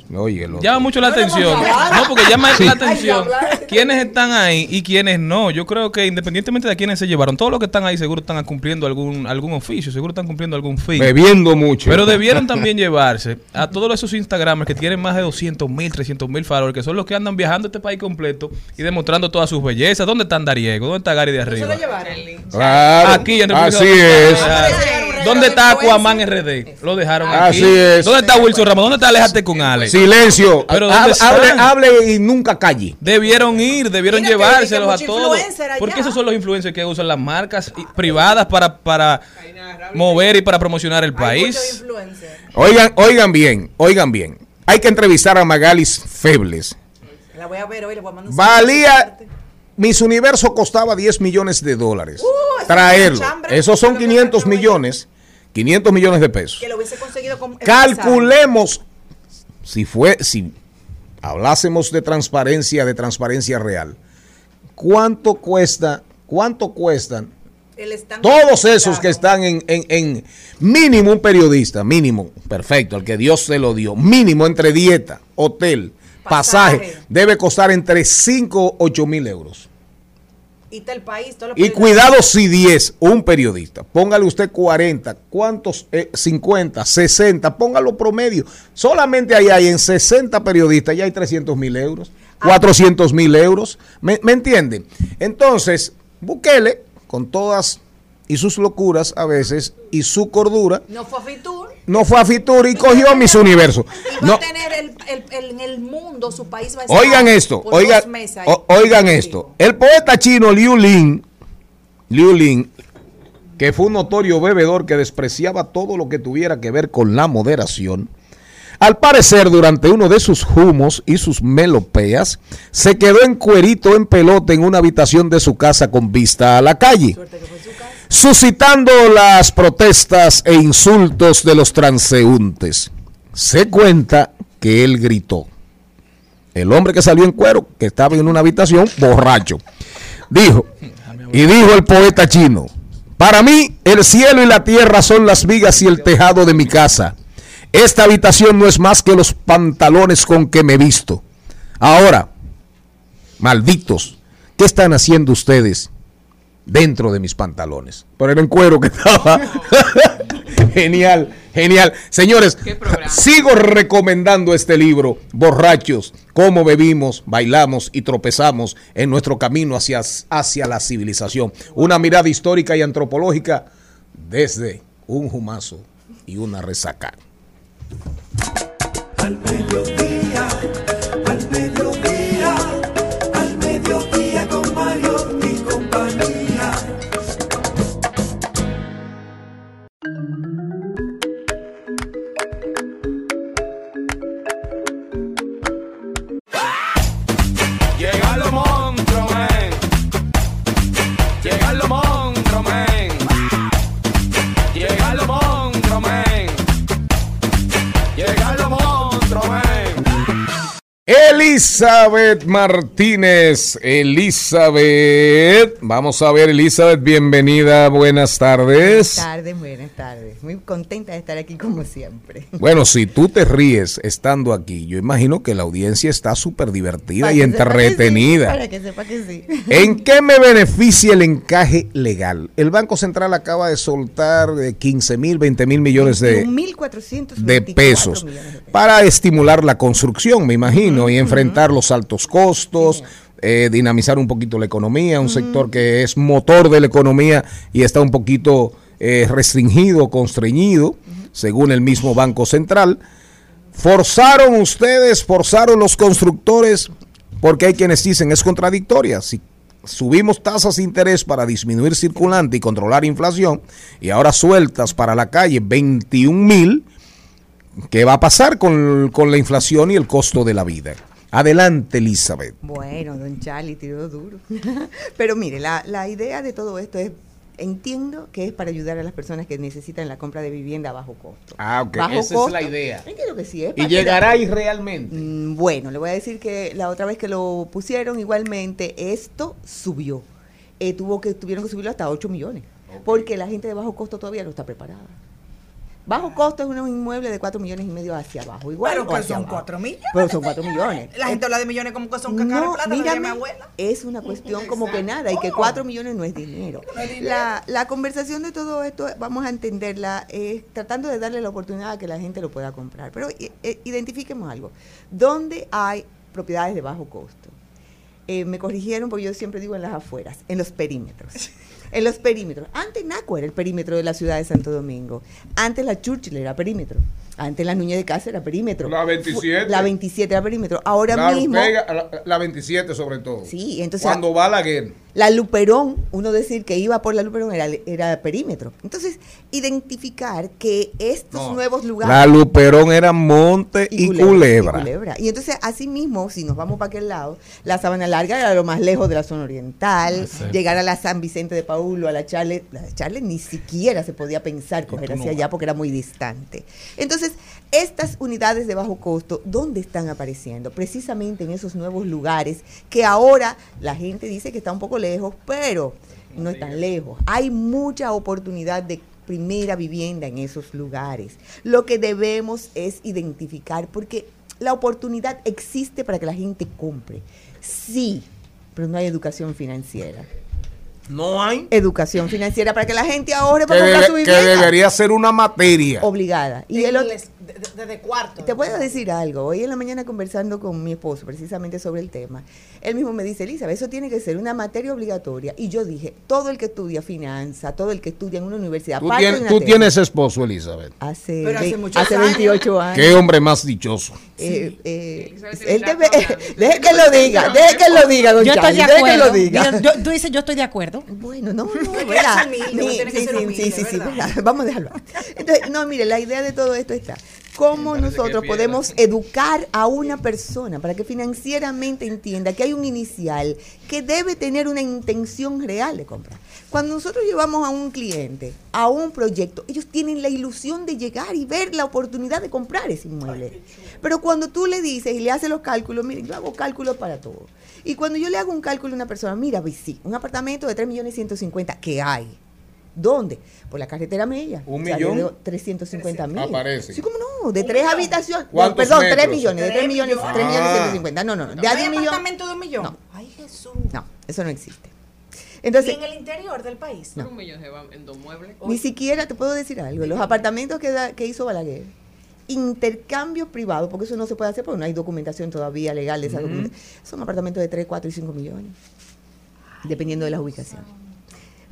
llama mucho la atención. No, porque llama la atención quiénes están ahí y quiénes no. Yo creo que independientemente de quiénes se llevaron, todos los que están ahí seguro están cumpliendo algún algún oficio, seguro están cumpliendo algún fin. bebiendo mucho. Pero debieron también llevarse a todos esos Instagramers que tienen más de 200 mil, 300 mil followers, que son los que andan viajando este país completo y demostrando todas sus bellezas. ¿Dónde está Dariego? ¿Dónde está Gary de ¿No se arriba? lo llevaron? Claro, Aquí en República Así Dominicana. es. ¿Dónde está Aquaman RD? Lo dejaron aquí. Así es. ¿Dónde está Wilson Ramos? ¿Dónde está Alejate con Ale? Silencio. Pero Ha- ¿dónde hable, hable y nunca calle. Debieron ir, debieron Mira llevárselos a todos. Porque esos son los influencers que usan las marcas y- privadas para, para mover y para promocionar el país. Oigan, oigan bien, oigan bien. Hay que entrevistar a Magalis Febles. La voy a ver hoy, le voy a mandar un Valía. Miss Universo costaba 10 millones de dólares. Uh, Traerlo. Esos son Lo que 500 falta, millones. 500 millones de pesos. Que lo hubiese conseguido con. Calculemos si fue, si hablásemos de transparencia, de transparencia real. ¿Cuánto cuesta, cuánto cuestan El todos esos que están en, en- en mínimo un periodista, mínimo, perfecto, el que Dios se lo dio, mínimo entre dieta, hotel, pasaje, Pasaje. debe costar entre 5 8 mil euros. Y está el país, todos los Y cuidado si 10, un periodista, póngale usted 40, ¿cuántos? Eh, 50, 60, póngalo promedio. Solamente ahí hay en 60 periodistas, ya hay 300 mil euros, 400 mil euros. ¿Me, me entienden? Entonces, Bukele, con todas y sus locuras a veces, y su cordura, No fue a Fitur. no fue a Fitur y cogió mis universos. Y va No, a tener el, el- el- en el mundo, su país va a estar Oigan esto, oigan, o- oigan esto. El poeta chino Liu Lin, Liu Lin, que fue un notorio bebedor que despreciaba todo lo que tuviera que ver con la moderación, al parecer durante uno de sus humos y sus melopeas, se quedó en cuerito en pelota en una habitación de su casa con vista a la calle. Suscitando las protestas e insultos de los transeúntes. Se cuenta que él gritó. El hombre que salió en cuero, que estaba en una habitación borracho, dijo, y dijo el poeta chino, para mí el cielo y la tierra son las vigas y el tejado de mi casa. Esta habitación no es más que los pantalones con que me visto. Ahora, malditos, ¿qué están haciendo ustedes dentro de mis pantalones? Por el cuero que estaba. genial, genial. Señores, sigo recomendando este libro, Borrachos, cómo bebimos, bailamos y tropezamos en nuestro camino hacia, hacia la civilización. Una mirada histórica y antropológica desde un humazo y una resaca. Al mediodía, Elizabeth Martínez, Elizabeth, vamos a ver Elizabeth, bienvenida, buenas tardes. Buenas tardes, buenas tardes. Muy contenta de estar aquí como siempre. Bueno, si tú te ríes estando aquí, yo imagino que la audiencia está súper divertida y sí, entretenida. para que sepa que sí. ¿En qué me beneficia el encaje legal? El Banco Central acaba de soltar eh, 15 mil, 20 mil millones de, 1.424 de pesos millones de pesos. para estimular la construcción, me imagino, y enfrentar los altos costos, eh, dinamizar un poquito la economía, un sector que es motor de la economía y está un poquito eh, restringido, constreñido, según el mismo Banco Central. Forzaron ustedes, forzaron los constructores, porque hay quienes dicen es contradictoria. Si subimos tasas de interés para disminuir circulante y controlar inflación, y ahora sueltas para la calle 21 mil, ¿qué va a pasar con, con la inflación y el costo de la vida? Adelante, Elizabeth. Bueno, don Charlie tiró duro. Pero mire, la, la idea de todo esto es, entiendo que es para ayudar a las personas que necesitan la compra de vivienda a bajo costo. Ah, ok, Bajo esa es la idea. Entiendo que sí. Es Y llegará ahí realmente. Mm, Bueno, le voy a decir que la otra vez que lo pusieron igualmente, esto subió. Eh, tuvo que, tuvieron que subirlo hasta 8 millones. Porque la gente de bajo costo todavía no está preparada. Bajo costo es un inmueble de 4 millones y medio hacia abajo. Igual Pero que son abajo. 4 millones. Pero son 4 millones. La gente habla de millones como que son cacaras de No, plata, mi abuela. es una cuestión como que nada y que 4 millones no es dinero. La, la conversación de todo esto, vamos a entenderla eh, tratando de darle la oportunidad a que la gente lo pueda comprar. Pero eh, eh, identifiquemos algo. ¿Dónde hay propiedades de bajo costo? Eh, me corrigieron porque yo siempre digo en las afueras, en los perímetros. En los perímetros. Antes Naco era el perímetro de la ciudad de Santo Domingo. Antes la Churchill era perímetro. Antes la Núñez de Casa era perímetro. La 27. Fu- La 27 era perímetro. Ahora mismo. Ortega, la, la 27 sobre todo. Sí, entonces. Cuando va la guerra. La Luperón, uno decir que iba por la Luperón era, era perímetro. Entonces, identificar que estos No, nuevos lugares. La Luperón era monte y, culebra. y culebra. Y entonces, así mismo, si nos vamos para aquel lado, la Sabana Larga era lo más lejos de la zona oriental, llegar a la San Vicente de Paulo, a la Charle, la Charle ni siquiera se podía pensar coger hacia allá porque era muy distante. Entonces, estas unidades de bajo costo, ¿dónde están apareciendo? Precisamente en esos nuevos lugares que ahora la gente dice que está un poco lejos, pero no es tan lejos. Hay mucha oportunidad de primera vivienda en esos lugares. Lo que debemos es identificar, porque la oportunidad existe para que la gente compre. Sí, pero no hay educación financiera. No hay. Educación financiera para que la gente ahorre Que, para comprar su que vivienda. debería ser una materia. Obligada. Y el Desde cuarto. te puedo decir algo. Hoy en la mañana conversando con mi esposo precisamente sobre el tema, él mismo me dice, Elizabeth, eso tiene que ser una materia obligatoria. Y yo dije, todo el que estudia finanza, todo el que estudia en una universidad, Tú, de tienes, una tú tienes esposo, Elizabeth. hace, Pero hace muchos hace años. 28 años. Qué hombre más dichoso. Eh, eh, Elizabeth él debe, deje que lo diga, deje que lo diga, don Yo estoy Charlie, de deje que acuerdo. lo diga. Yo- yo- tú dices, yo estoy de acuerdo. Bueno, no, no, ¿verdad? sí, ser sí, sí, sí, sí. Vamos a dejarlo. Entonces, no, mire, la idea de todo esto está. Cómo que nosotros podemos educar a una persona para que financieramente entienda que hay un inicial que debe tener una intención real de comprar. Cuando nosotros llevamos a un cliente a un proyecto, ellos tienen la ilusión de llegar y ver la oportunidad de comprar ese inmueble. Pero cuando tú le dices y le haces los cálculos, miren, yo hago cálculos para todo. Y cuando yo le hago un cálculo a una persona, mira, sí, un apartamento de 3 millones 150, ¿qué hay? ¿Dónde? Por la carretera Mella. ¿Un Sale millón? de 350 mil. Aparece. Sí, cómo no, de tres habitaciones. No, ¿Cuántos perdón, 3 metros? millones, de 3 Tres millones, millones. 3 millones Ah. 150. No, no, no. De ¿Hay a un millón. apartamento de un millón? No. Ay, Jesús. No, eso no existe. ¿Y Entonces, en el interior del país? Por un millón se va en dos muebles. ni siquiera te puedo decir algo. Los apartamentos que, da- que hizo Balaguer, intercambios privados, porque eso no se puede hacer porque no hay documentación todavía legal de esa documentación. Son apartamentos de 3, 4 y 5 millones, dependiendo de las ubicaciones.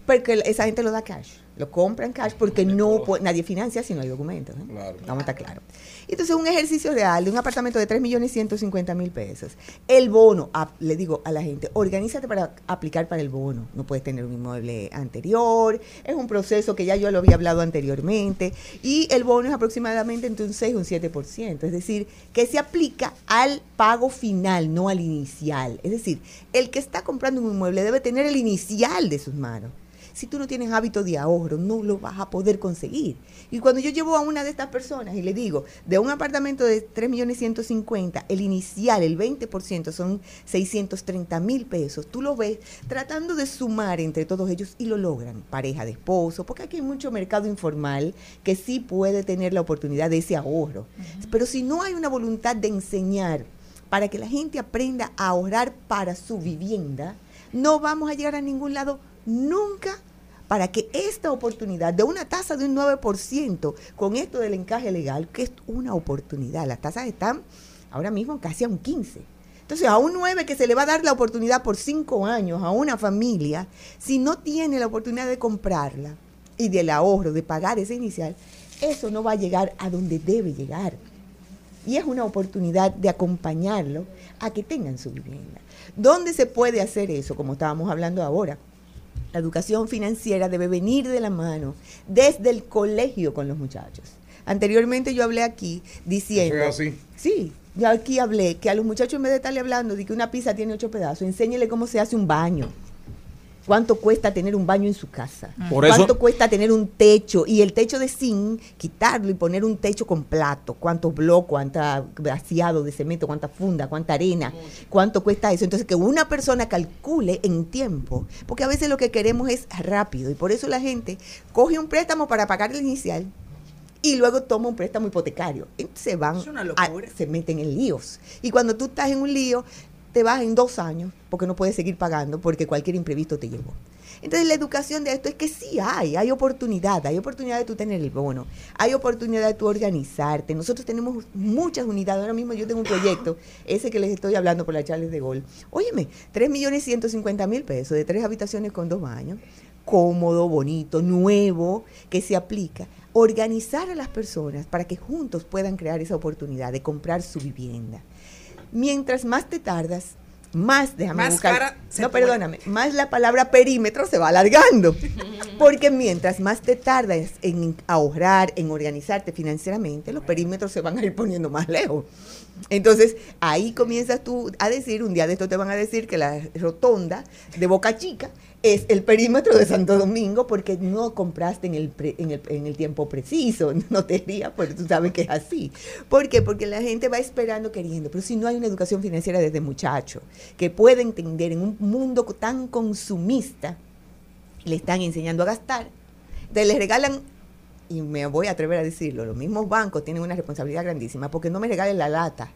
Porque esa gente lo da cash, lo compran cash porque no nadie financia si no hay documentos. ¿no? Claro. Vamos a estar claros. Entonces, un ejercicio real de un apartamento de 3 millones 150 mil pesos. El bono, le digo a la gente, organízate para aplicar para el bono. No puedes tener un inmueble anterior. Es un proceso que ya yo lo había hablado anteriormente. Y el bono es aproximadamente entre un 6 y un 7%. Es decir, que se aplica al pago final, no al inicial. Es decir, el que está comprando un inmueble debe tener el inicial de sus manos. Si tú no tienes hábito de ahorro, no lo vas a poder conseguir. Y cuando yo llevo a una de estas personas y le digo, de un apartamento de 3 millones 150, el inicial, el 20% son 630 mil pesos, tú lo ves tratando de sumar entre todos ellos y lo logran. Pareja de esposo, porque aquí hay mucho mercado informal que sí puede tener la oportunidad de ese ahorro. Pero si no hay una voluntad de enseñar para que la gente aprenda a ahorrar para su vivienda, no vamos a llegar a ningún lado nunca para que esta oportunidad de una tasa de un 9% con esto del encaje legal, que es una oportunidad, las tasas están ahora mismo casi a un 15%. Entonces, a un 9 que se le va a dar la oportunidad por 5 años a una familia, si no tiene la oportunidad de comprarla y del ahorro, de pagar ese inicial, eso no va a llegar a donde debe llegar. Y es una oportunidad de acompañarlo a que tengan su vivienda. ¿Dónde se puede hacer eso? Como estábamos hablando ahora. La educación financiera debe venir de la mano desde el colegio con los muchachos. Anteriormente yo hablé aquí diciendo... Eso es así. Sí, yo aquí hablé que a los muchachos en vez de estarle hablando de que una pizza tiene ocho pedazos, enséñele cómo se hace un baño. ¿Cuánto cuesta tener un baño en su casa? Por eso- ¿Cuánto cuesta tener un techo? Y el techo de zinc, quitarlo y poner un techo con plato. ¿Cuántos bloques, cuánta vaciado de cemento, cuánta funda, cuánta arena? ¿Cuánto cuesta eso? Entonces, que una persona calcule en tiempo. Porque a veces lo que queremos es rápido. Y por eso la gente coge un préstamo para pagar el inicial y luego toma un préstamo hipotecario. Entonces se van, Es una a- locura. se meten en líos. Y cuando tú estás en un lío, te vas en dos años porque no puedes seguir pagando porque cualquier imprevisto te llevó. Entonces la educación de esto es que sí hay, hay oportunidad, hay oportunidad de tú tener el bono, hay oportunidad de tú organizarte. Nosotros tenemos muchas unidades, ahora mismo yo tengo un proyecto, ese que les estoy hablando por la Charles de Gol. Óyeme, 3 millones 150 mil pesos de tres habitaciones con dos baños, cómodo, bonito, nuevo, que se aplica. Organizar a las personas para que juntos puedan crear esa oportunidad de comprar su vivienda. Mientras más te tardas, más déjame Más buscar. cara no, pone. perdóname, más la palabra perímetro se va alargando. Porque mientras más te tardas en ahorrar, en organizarte financieramente, los perímetros se van a ir poniendo más lejos. Entonces, ahí comienzas tú a decir, un día de esto te van a decir que la rotonda de Boca Chica es el perímetro de Santo Domingo porque no compraste en el, pre- en el, en el tiempo preciso. No te rías, pero tú sabes que es así. ¿Por qué? Porque la gente va esperando, queriendo. Pero si no hay una educación financiera desde muchacho que pueda entender en un mundo tan consumista, le están enseñando a gastar, te les regalan, y me voy a atrever a decirlo, los mismos bancos tienen una responsabilidad grandísima porque no me regalen la lata.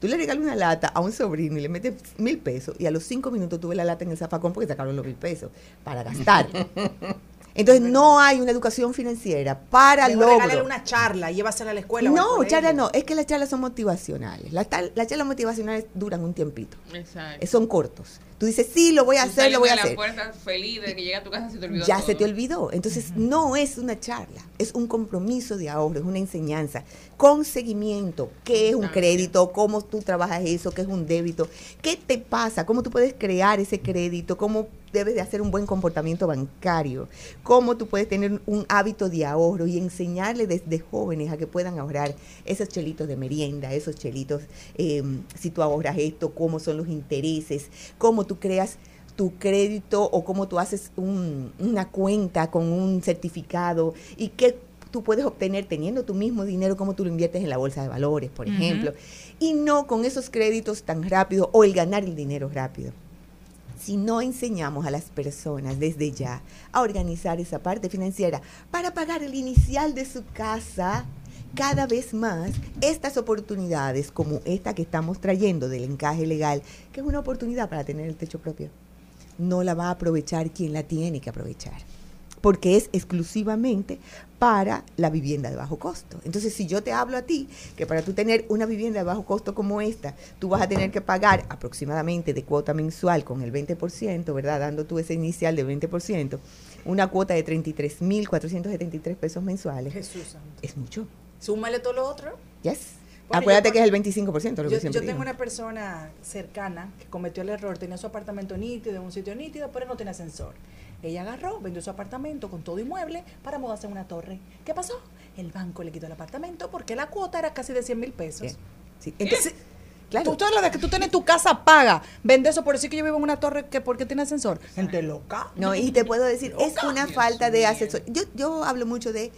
Tú le regalas una lata a un sobrino y le metes mil pesos y a los cinco minutos tuve la lata en el zafacón porque sacaron los mil pesos para gastar. Entonces no hay una educación financiera para logro. una charla y llévasela a la escuela. No, charlas no, es que las charlas son motivacionales. Las, charlas motivacionales duran un tiempito. Exacto. Son cortos. Tú dices, sí, lo voy a hacer, lo voy a hacer. la puerta feliz de que llega a tu casa se te olvidó Ya todo. se te olvidó. Entonces, no es una charla, es un compromiso de ahorro, es una enseñanza con seguimiento. ¿Qué es un crédito? ¿Cómo tú trabajas eso? ¿Qué es un débito? ¿Qué te pasa? ¿Cómo tú puedes crear ese crédito? ¿Cómo debes de hacer un buen comportamiento bancario? ¿Cómo tú puedes tener un hábito de ahorro y enseñarle desde jóvenes a que puedan ahorrar esos chelitos de merienda, esos chelitos, eh, si tú ahorras esto, cómo son los intereses, cómo tú creas tu crédito o cómo tú haces un- una cuenta con un certificado y qué tú puedes obtener teniendo tu mismo dinero, cómo tú lo inviertes en la bolsa de valores, por ejemplo, y no con esos créditos tan rápido o el ganar el dinero rápido. Si no enseñamos a las personas desde ya a organizar esa parte financiera para pagar el inicial de su casa, cada vez más estas oportunidades como esta que estamos trayendo del encaje legal, que es una oportunidad para tener el techo propio, no la va a aprovechar quien la tiene que aprovechar, porque es exclusivamente para la vivienda de bajo costo. Entonces, si yo te hablo a ti que para tú tener una vivienda de bajo costo como esta, tú vas a tener que pagar aproximadamente de cuota mensual con el 20%, ¿verdad? Dando tú ese inicial de 20%, una cuota de 33.473 pesos mensuales. Jesús. Es mucho. Súmale todo lo otro. Yes. Bueno, Acuérdate yo- que es el 25%, lo que Yo, siempre yo tengo digo. una persona cercana que cometió el error, tenía su apartamento nítido, en un sitio nítido, pero no tenía ascensor. Ella agarró, vendió su apartamento con todo inmueble para mudarse a una torre. ¿Qué pasó? El banco le quitó el apartamento porque la cuota era casi de 100 mil pesos. Sí, entonces, claro. Tú de que tú tienes tu casa paga. Vende eso por decir que yo vivo en una torre que porque tiene ascensor. Gente loca. No, y te puedo decir, es una falta de asesor. Yo, yo hablo mucho de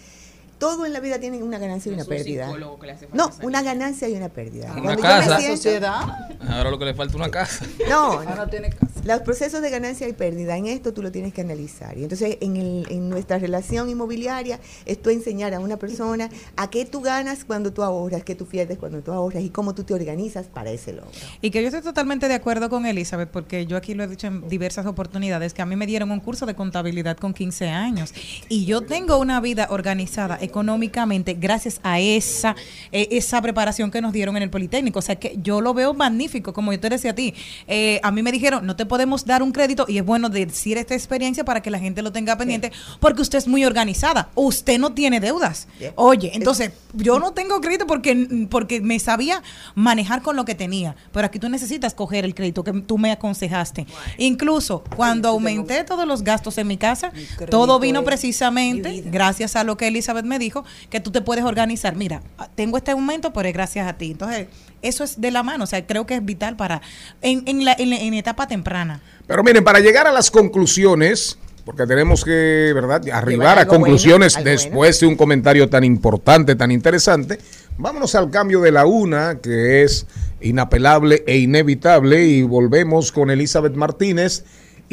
todo en la vida tiene una ganancia y una pérdida. psicólogo que le hace falta No, una ganancia y una pérdida. Una Cuando yo casa. me siento- sociedad. Ahora lo que le falta es una casa. no, Ahora no. no tiene casa. Los procesos de ganancia y pérdida, en esto tú lo tienes que analizar. Y entonces, en, el- en nuestra relación inmobiliaria, es tú enseñar a una persona a qué tú ganas cuando tú ahorras, qué tú pierdes cuando tú ahorras y cómo tú te organizas para ese logro. Y que yo estoy totalmente de acuerdo con Elizabeth, porque yo aquí lo he dicho en diversas oportunidades, que a mí me dieron un curso de contabilidad con 15 años. Y yo tengo una vida organizada económicamente gracias a esa, eh, esa preparación que nos dieron en el Politécnico. O sea que yo lo veo magnífico, como yo te decía a ti. Eh, a mí me dijeron, no te podemos dar un crédito, y es bueno decir esta experiencia para que la gente lo tenga pendiente, porque usted es muy organizada. Usted no tiene deudas. Oye, entonces yo no tengo crédito porque, porque me sabía manejar con lo que tenía, pero aquí tú necesitas coger el crédito que tú me aconsejaste. Incluso cuando aumenté todos los gastos en mi casa, todo vino precisamente gracias a lo que Elizabeth me dijo, que tú te puedes organizar. Mira, tengo este aumento, pero es gracias a ti. Entonces, eso es de la mano, o sea, creo que es vital para, en, en, la, en, la- en etapa temprana. Pero miren, para llegar a las conclusiones, porque tenemos que, ¿verdad?, arribar a bueno, conclusiones después de un comentario tan importante, tan interesante. Vámonos al cambio de la una, que es inapelable e inevitable, y volvemos con Elizabeth Martínez.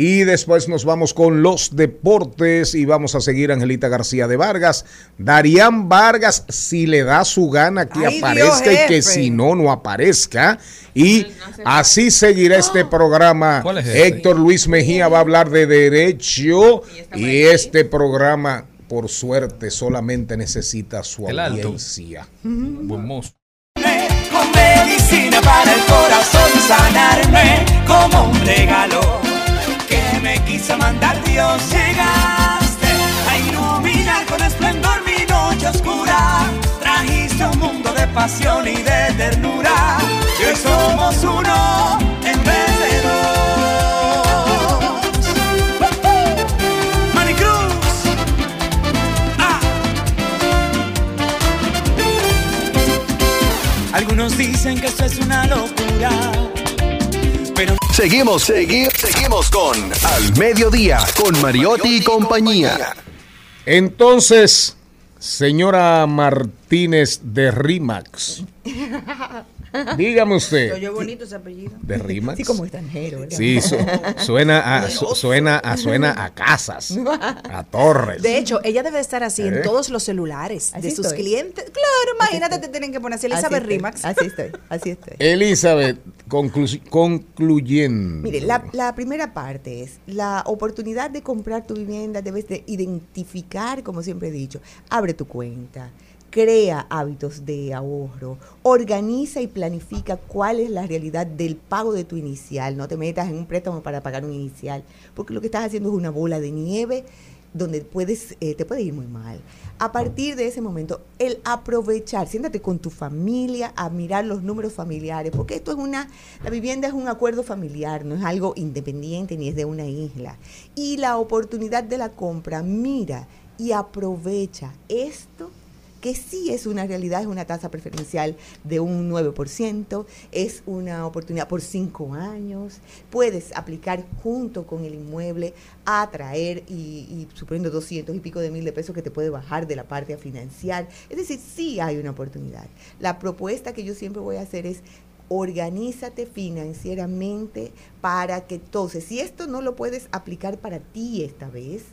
Y después nos vamos con los deportes y vamos a seguir a Angelita García de Vargas. Darían Vargas, si le da su gana que Ay, aparezca Dios, y que si no, no aparezca. Y así seguirá este programa. ¿Cuál es ese? Héctor Luis Mejía va a hablar de derecho y este programa, por suerte, solamente necesita su El alto. audiencia. Buen mozo. con medicina para el corazón sanarme como un regalo quiso mandar Dios. Llegaste a iluminar con esplendor mi noche oscura. Trajiste un mundo de pasión y de ternura. Y hoy somos uno en vez de dos. Maricruz. Ah. Algunos dicen que esto es una locura, pero Seguimos, seguimos, seguimos con Al Mediodía, con Mariotti y compañía. Entonces, señora Martínez de Rimax, dígame usted, oyó bonito ese apellido. ¿de Rimax? Así como extranjero, ¿verdad? Sí, su- suena, a, su- suena, a, suena a casas, a torres. De hecho, ella debe estar así ¿Eh? en todos los celulares Así de sus estoy. clientes. Claro, imagínate, te tienen que poner así Así Elizabeth estoy, Rimax. Así estoy, así estoy. Elizabeth, conclu- concluyendo. Mire, la, la primera parte es la oportunidad de comprar tu vivienda, debes de identificar, como siempre he dicho, abre tu cuenta, crea hábitos de ahorro, organiza y planifica cuál es la realidad del pago de tu inicial. No te metas en un préstamo para pagar un inicial, porque lo que estás haciendo es una bola de nieve donde puedes, eh, te puede ir muy mal. A partir de ese momento, el aprovechar, siéntate con tu familia a mirar los números familiares, porque esto es una, la vivienda es un acuerdo familiar, no es algo independiente ni es de una isla. Y la oportunidad de la compra, mira y aprovecha esto que sí es una realidad, es una tasa preferencial de un 9%, es una oportunidad por cinco años, puedes aplicar junto con el inmueble a traer y, y suponiendo 200 y pico de mil de pesos que te puede bajar de la parte a financiar. Es decir, sí hay una oportunidad. La propuesta que yo siempre voy a hacer es organízate financieramente para que entonces, si esto no lo puedes aplicar para ti esta vez,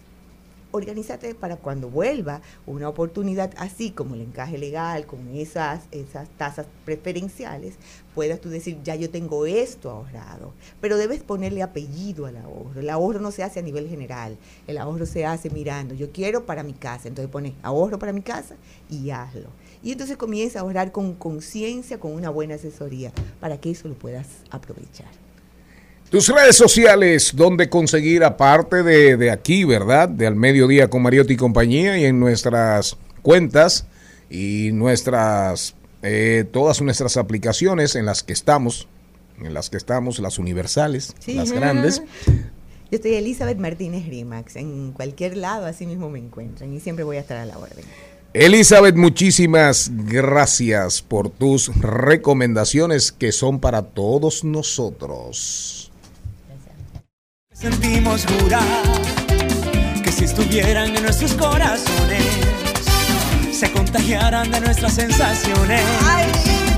organízate para cuando vuelva una oportunidad así como el encaje legal, con esas, esas tasas preferenciales, puedas tú decir, ya yo tengo esto ahorrado. Pero debes ponerle apellido al ahorro. El ahorro no se hace a nivel general, el ahorro se hace mirando, yo quiero para mi casa, entonces pones ahorro para mi casa y hazlo. Y entonces comienza a ahorrar con conciencia, con una buena asesoría, para que eso lo puedas aprovechar. Tus redes sociales, donde conseguir aparte de, de, aquí, ¿verdad? De Al Mediodía con Mariotti y compañía y en nuestras cuentas y nuestras, eh, todas nuestras aplicaciones en las que estamos, en las que estamos, las universales, Sí. las grandes. Yo estoy Elizabeth Martínez Rimax, en cualquier lado así mismo me encuentran y siempre voy a estar a la orden. Elizabeth, muchísimas gracias por tus recomendaciones que son para todos nosotros. Sentimos jurar que si estuvieran en nuestros corazones, se contagiaran de nuestras sensaciones. Ay,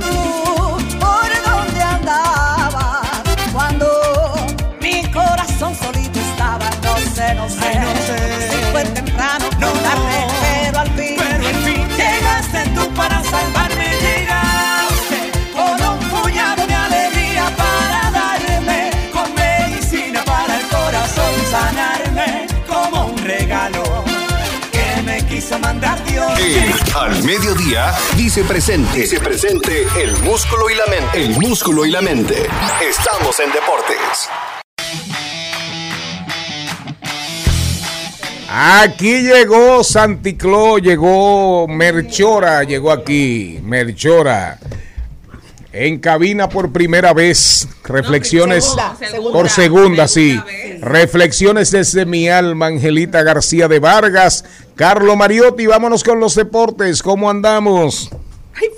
tú, ¿por dónde andabas? Cuando mi corazón solito estaba, no sé, no sé, Ay, no sé. si fue temprano, No, tarde, pero al fin, Pero al fin llegaste tú para salvarme, Al Mediodía dice presente. Dice presente el músculo y la mente. El músculo y la mente. Estamos en deportes. Aquí llegó Santicló, llegó Merchora, llegó aquí, Merchora. En cabina por primera vez, reflexiones segunda, segunda, por segunda, sí. vez. Reflexiones desde mi alma, Angelita García de Vargas, Carlo Mariotti, vámonos con los deportes, ¿cómo andamos?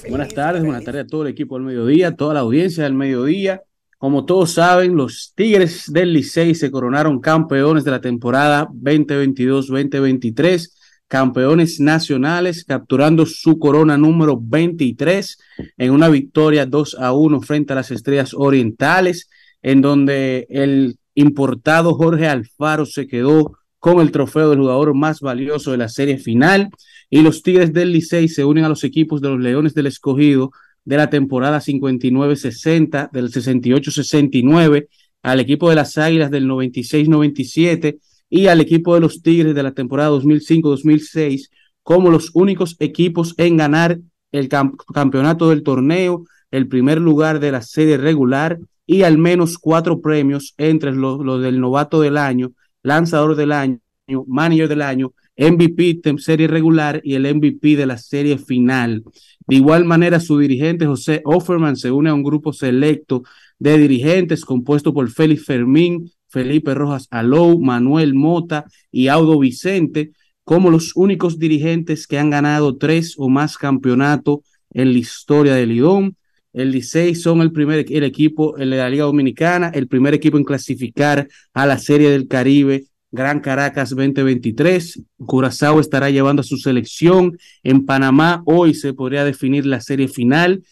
Buenas tardes, buenas tardes a todo el equipo del mediodía, toda la audiencia del mediodía. Como todos saben, los Tigres del Licey se coronaron campeones de la temporada 2022-2023, campeones nacionales, capturando su corona número 23 en una victoria 2 a 1 frente a las Estrellas Orientales, en donde el importado Jorge Alfaro se quedó con el trofeo del jugador más valioso de la serie final. Y los Tigres del Licey se unen a los equipos de los Leones del Escogido de la temporada 59-60, del 68-69, al equipo de las Águilas del 96-97 y al equipo de los Tigres de la temporada 2005-2006 como los únicos equipos en ganar el cam- campeonato del torneo, el primer lugar de la serie regular y al menos cuatro premios entre los del novato del año, lanzador del año, manager del año, MVP de serie regular y el MVP de la serie final. De igual manera, su dirigente José Offerman se une a un grupo selecto de dirigentes compuesto por Félix Fermín, Felipe Rojas Alou, Manuel Mota y Audo Vicente, como los únicos dirigentes que han ganado tres o más campeonatos en la historia del Lidón. El Licey son el primer el equipo en la Liga Dominicana, el primer equipo en clasificar a la Serie del Caribe Gran Caracas 2023. Curazao estará llevando a su selección. En Panamá hoy se podría definir la serie final.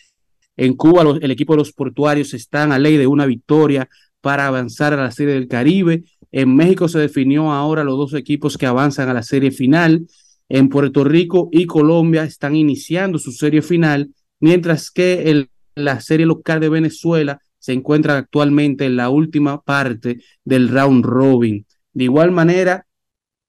En Cuba el equipo de los portuarios están a ley de una victoria para avanzar a la serie del Caribe. En México se definió ahora los dos equipos que avanzan a la serie final. En Puerto Rico y Colombia están iniciando su serie final, mientras que el- la serie local de Venezuela se encuentra actualmente en la última parte del round robin. De igual manera,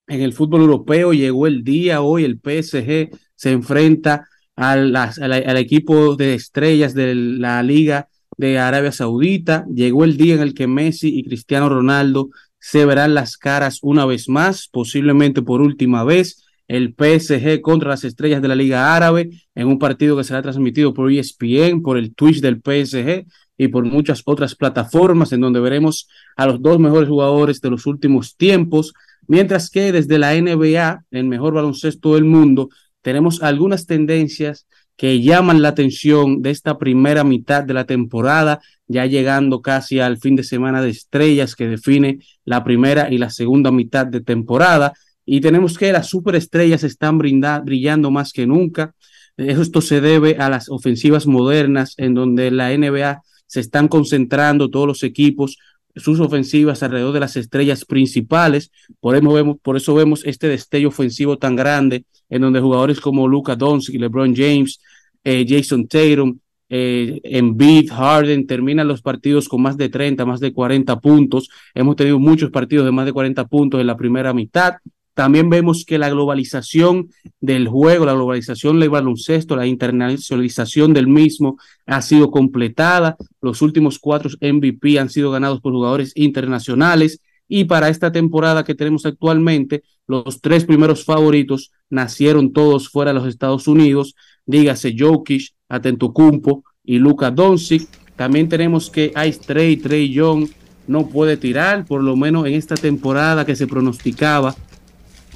en el fútbol europeo llegó el día hoy, el PSG se enfrenta al, las- a la- al equipo de estrellas de la Liga de Arabia Saudita. Llegó el día en el que Messi y Cristiano Ronaldo se verán las caras una vez más, posiblemente por última vez. El PSG contra las estrellas de la Liga Árabe en un partido que será transmitido por ESPN, por el Twitch del PSG y por muchas otras plataformas en donde veremos a los dos mejores jugadores de los últimos tiempos, mientras que desde la NBA, el mejor baloncesto del mundo, tenemos algunas tendencias que llaman la atención de esta primera mitad de la temporada, ya llegando casi al fin de semana de estrellas que define la primera y la segunda mitad de temporada. Y tenemos que las superestrellas están brillando más que nunca. Esto se debe a las ofensivas modernas en donde la NBA se están concentrando todos los equipos sus ofensivas alrededor de las estrellas principales. Por eso vemos, por eso vemos este destello ofensivo tan grande en donde jugadores como Luka Doncic, LeBron James, eh, Jason Tatum, eh, Embiid, Harden terminan los partidos con más de 30, más de 40 puntos. Hemos tenido muchos partidos de más de 40 puntos en la primera mitad. También vemos que la globalización del juego, la globalización del baloncesto, la internacionalización del mismo ha sido completada. Los últimos cuatro MVP han sido ganados por jugadores internacionales. Y para esta temporada que tenemos actualmente, los tres primeros favoritos nacieron todos fuera de los Estados Unidos. Dígase Jokic, Atentocumpo y Luka Doncic. También tenemos que Ice Trey, Trey Young no puede tirar, por lo menos en esta temporada que se pronosticaba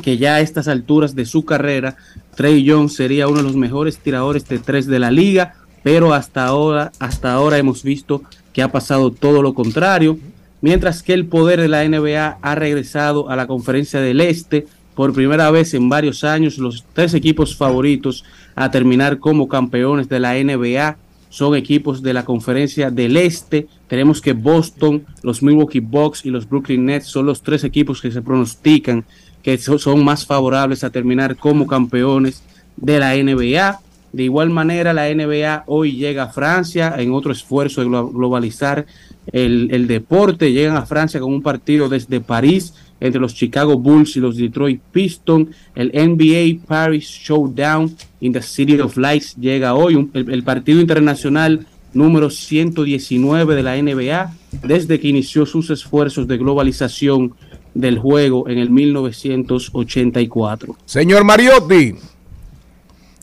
que ya a estas alturas de su carrera, Trey Young sería uno de los mejores tiradores de tres de la liga, pero hasta ahora, hasta ahora hemos visto que ha pasado todo lo contrario, mientras que el poder de la NBA ha regresado a la conferencia del Este por primera vez en varios años, los tres equipos favoritos a terminar como campeones de la NBA son equipos de la conferencia del Este. Tenemos que Boston, los Milwaukee Bucks y los Brooklyn Nets son los tres equipos que se pronostican que so- son más favorables a terminar como campeones de la NBA. De igual manera, la NBA hoy llega a Francia en otro esfuerzo de glo- globalizar el, deporte. Llegan a Francia con un partido desde París entre los Chicago Bulls y los Detroit Pistons. El NBA Paris Showdown in the City of Lights llega hoy. El, el partido internacional número 119 de la NBA desde que inició sus esfuerzos de globalización del juego en el 1984. Señor Mariotti,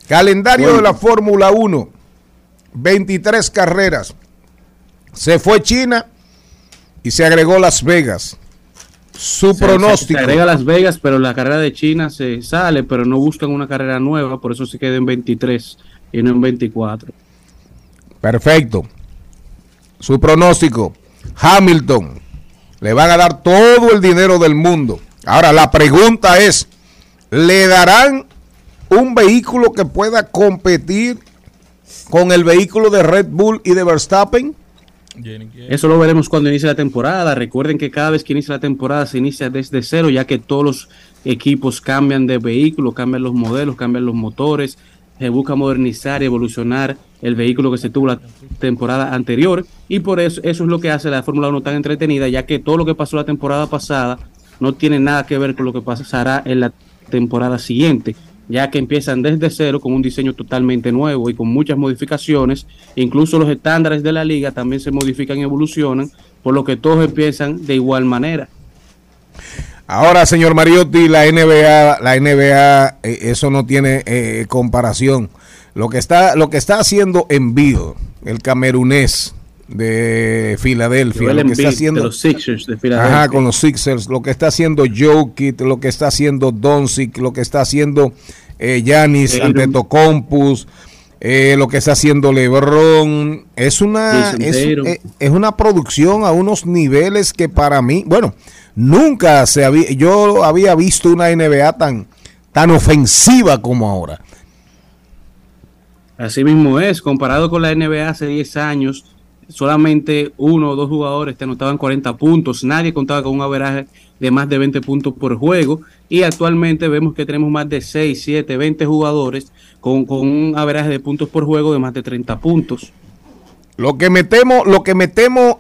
calendario de la Fórmula 1, 23 carreras. Se fue China y se agregó Las Vegas. Su Se- pronóstico. Se, agrega Las Vegas, pero la carrera de China se sale, pero no buscan una carrera nueva, por eso se queda en 23 y no en 24. Perfecto. Su pronóstico. Hamilton. Le van a dar todo el dinero del mundo. Ahora, la pregunta es, ¿le darán un vehículo que pueda competir con el vehículo de Red Bull y de Verstappen? Eso lo veremos cuando inicie la temporada. Recuerden que cada vez que inicia la temporada se inicia desde cero, ya que todos los equipos cambian de vehículo, cambian los modelos, cambian los motores. Se busca modernizar evolucionar el vehículo que se tuvo la temporada anterior. Y por eso, eso es lo que hace la Fórmula 1 tan entretenida, ya que todo lo que pasó la temporada pasada no tiene nada que ver con lo que pasará en la temporada siguiente ya que empiezan desde cero con un diseño totalmente nuevo y con muchas modificaciones. Incluso los estándares de la liga también se modifican y evolucionan, por lo que todos empiezan de igual manera. Ahora, señor Mariotti, la NBA, la NBA, eh, eso no tiene eh, comparación. Lo que está, lo que está haciendo Envido, el camerunés de Filadelfia, lo que está haciendo de los Sixers de Filadelfia. Ajá, con los Sixers, lo que está haciendo Jokic, lo que está haciendo Doncic, lo que está haciendo eh, Giannis Tatum. Eh, lo que está haciendo LeBron, es una es, eh, es una producción a unos niveles que para mí, bueno, nunca se había yo había visto una NBA tan tan ofensiva como ahora. Así mismo es, comparado con la NBA hace 10 años, solamente uno o dos jugadores te anotaban 40 puntos, nadie contaba con un averaje de más de 20 puntos por juego y actualmente vemos que tenemos más de 6, 7, 20 jugadores con, con un averaje de puntos por juego de más de 30 puntos. Lo que me temo, lo que me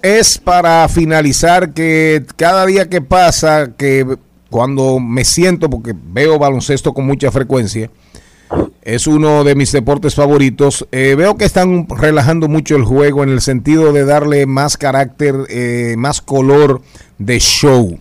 es para finalizar que cada día que pasa, que cuando me siento, porque veo baloncesto con mucha frecuencia, Es uno de mis deportes favoritos. Eh, veo que están relajando mucho el juego en el sentido de darle más carácter, eh, más color de show.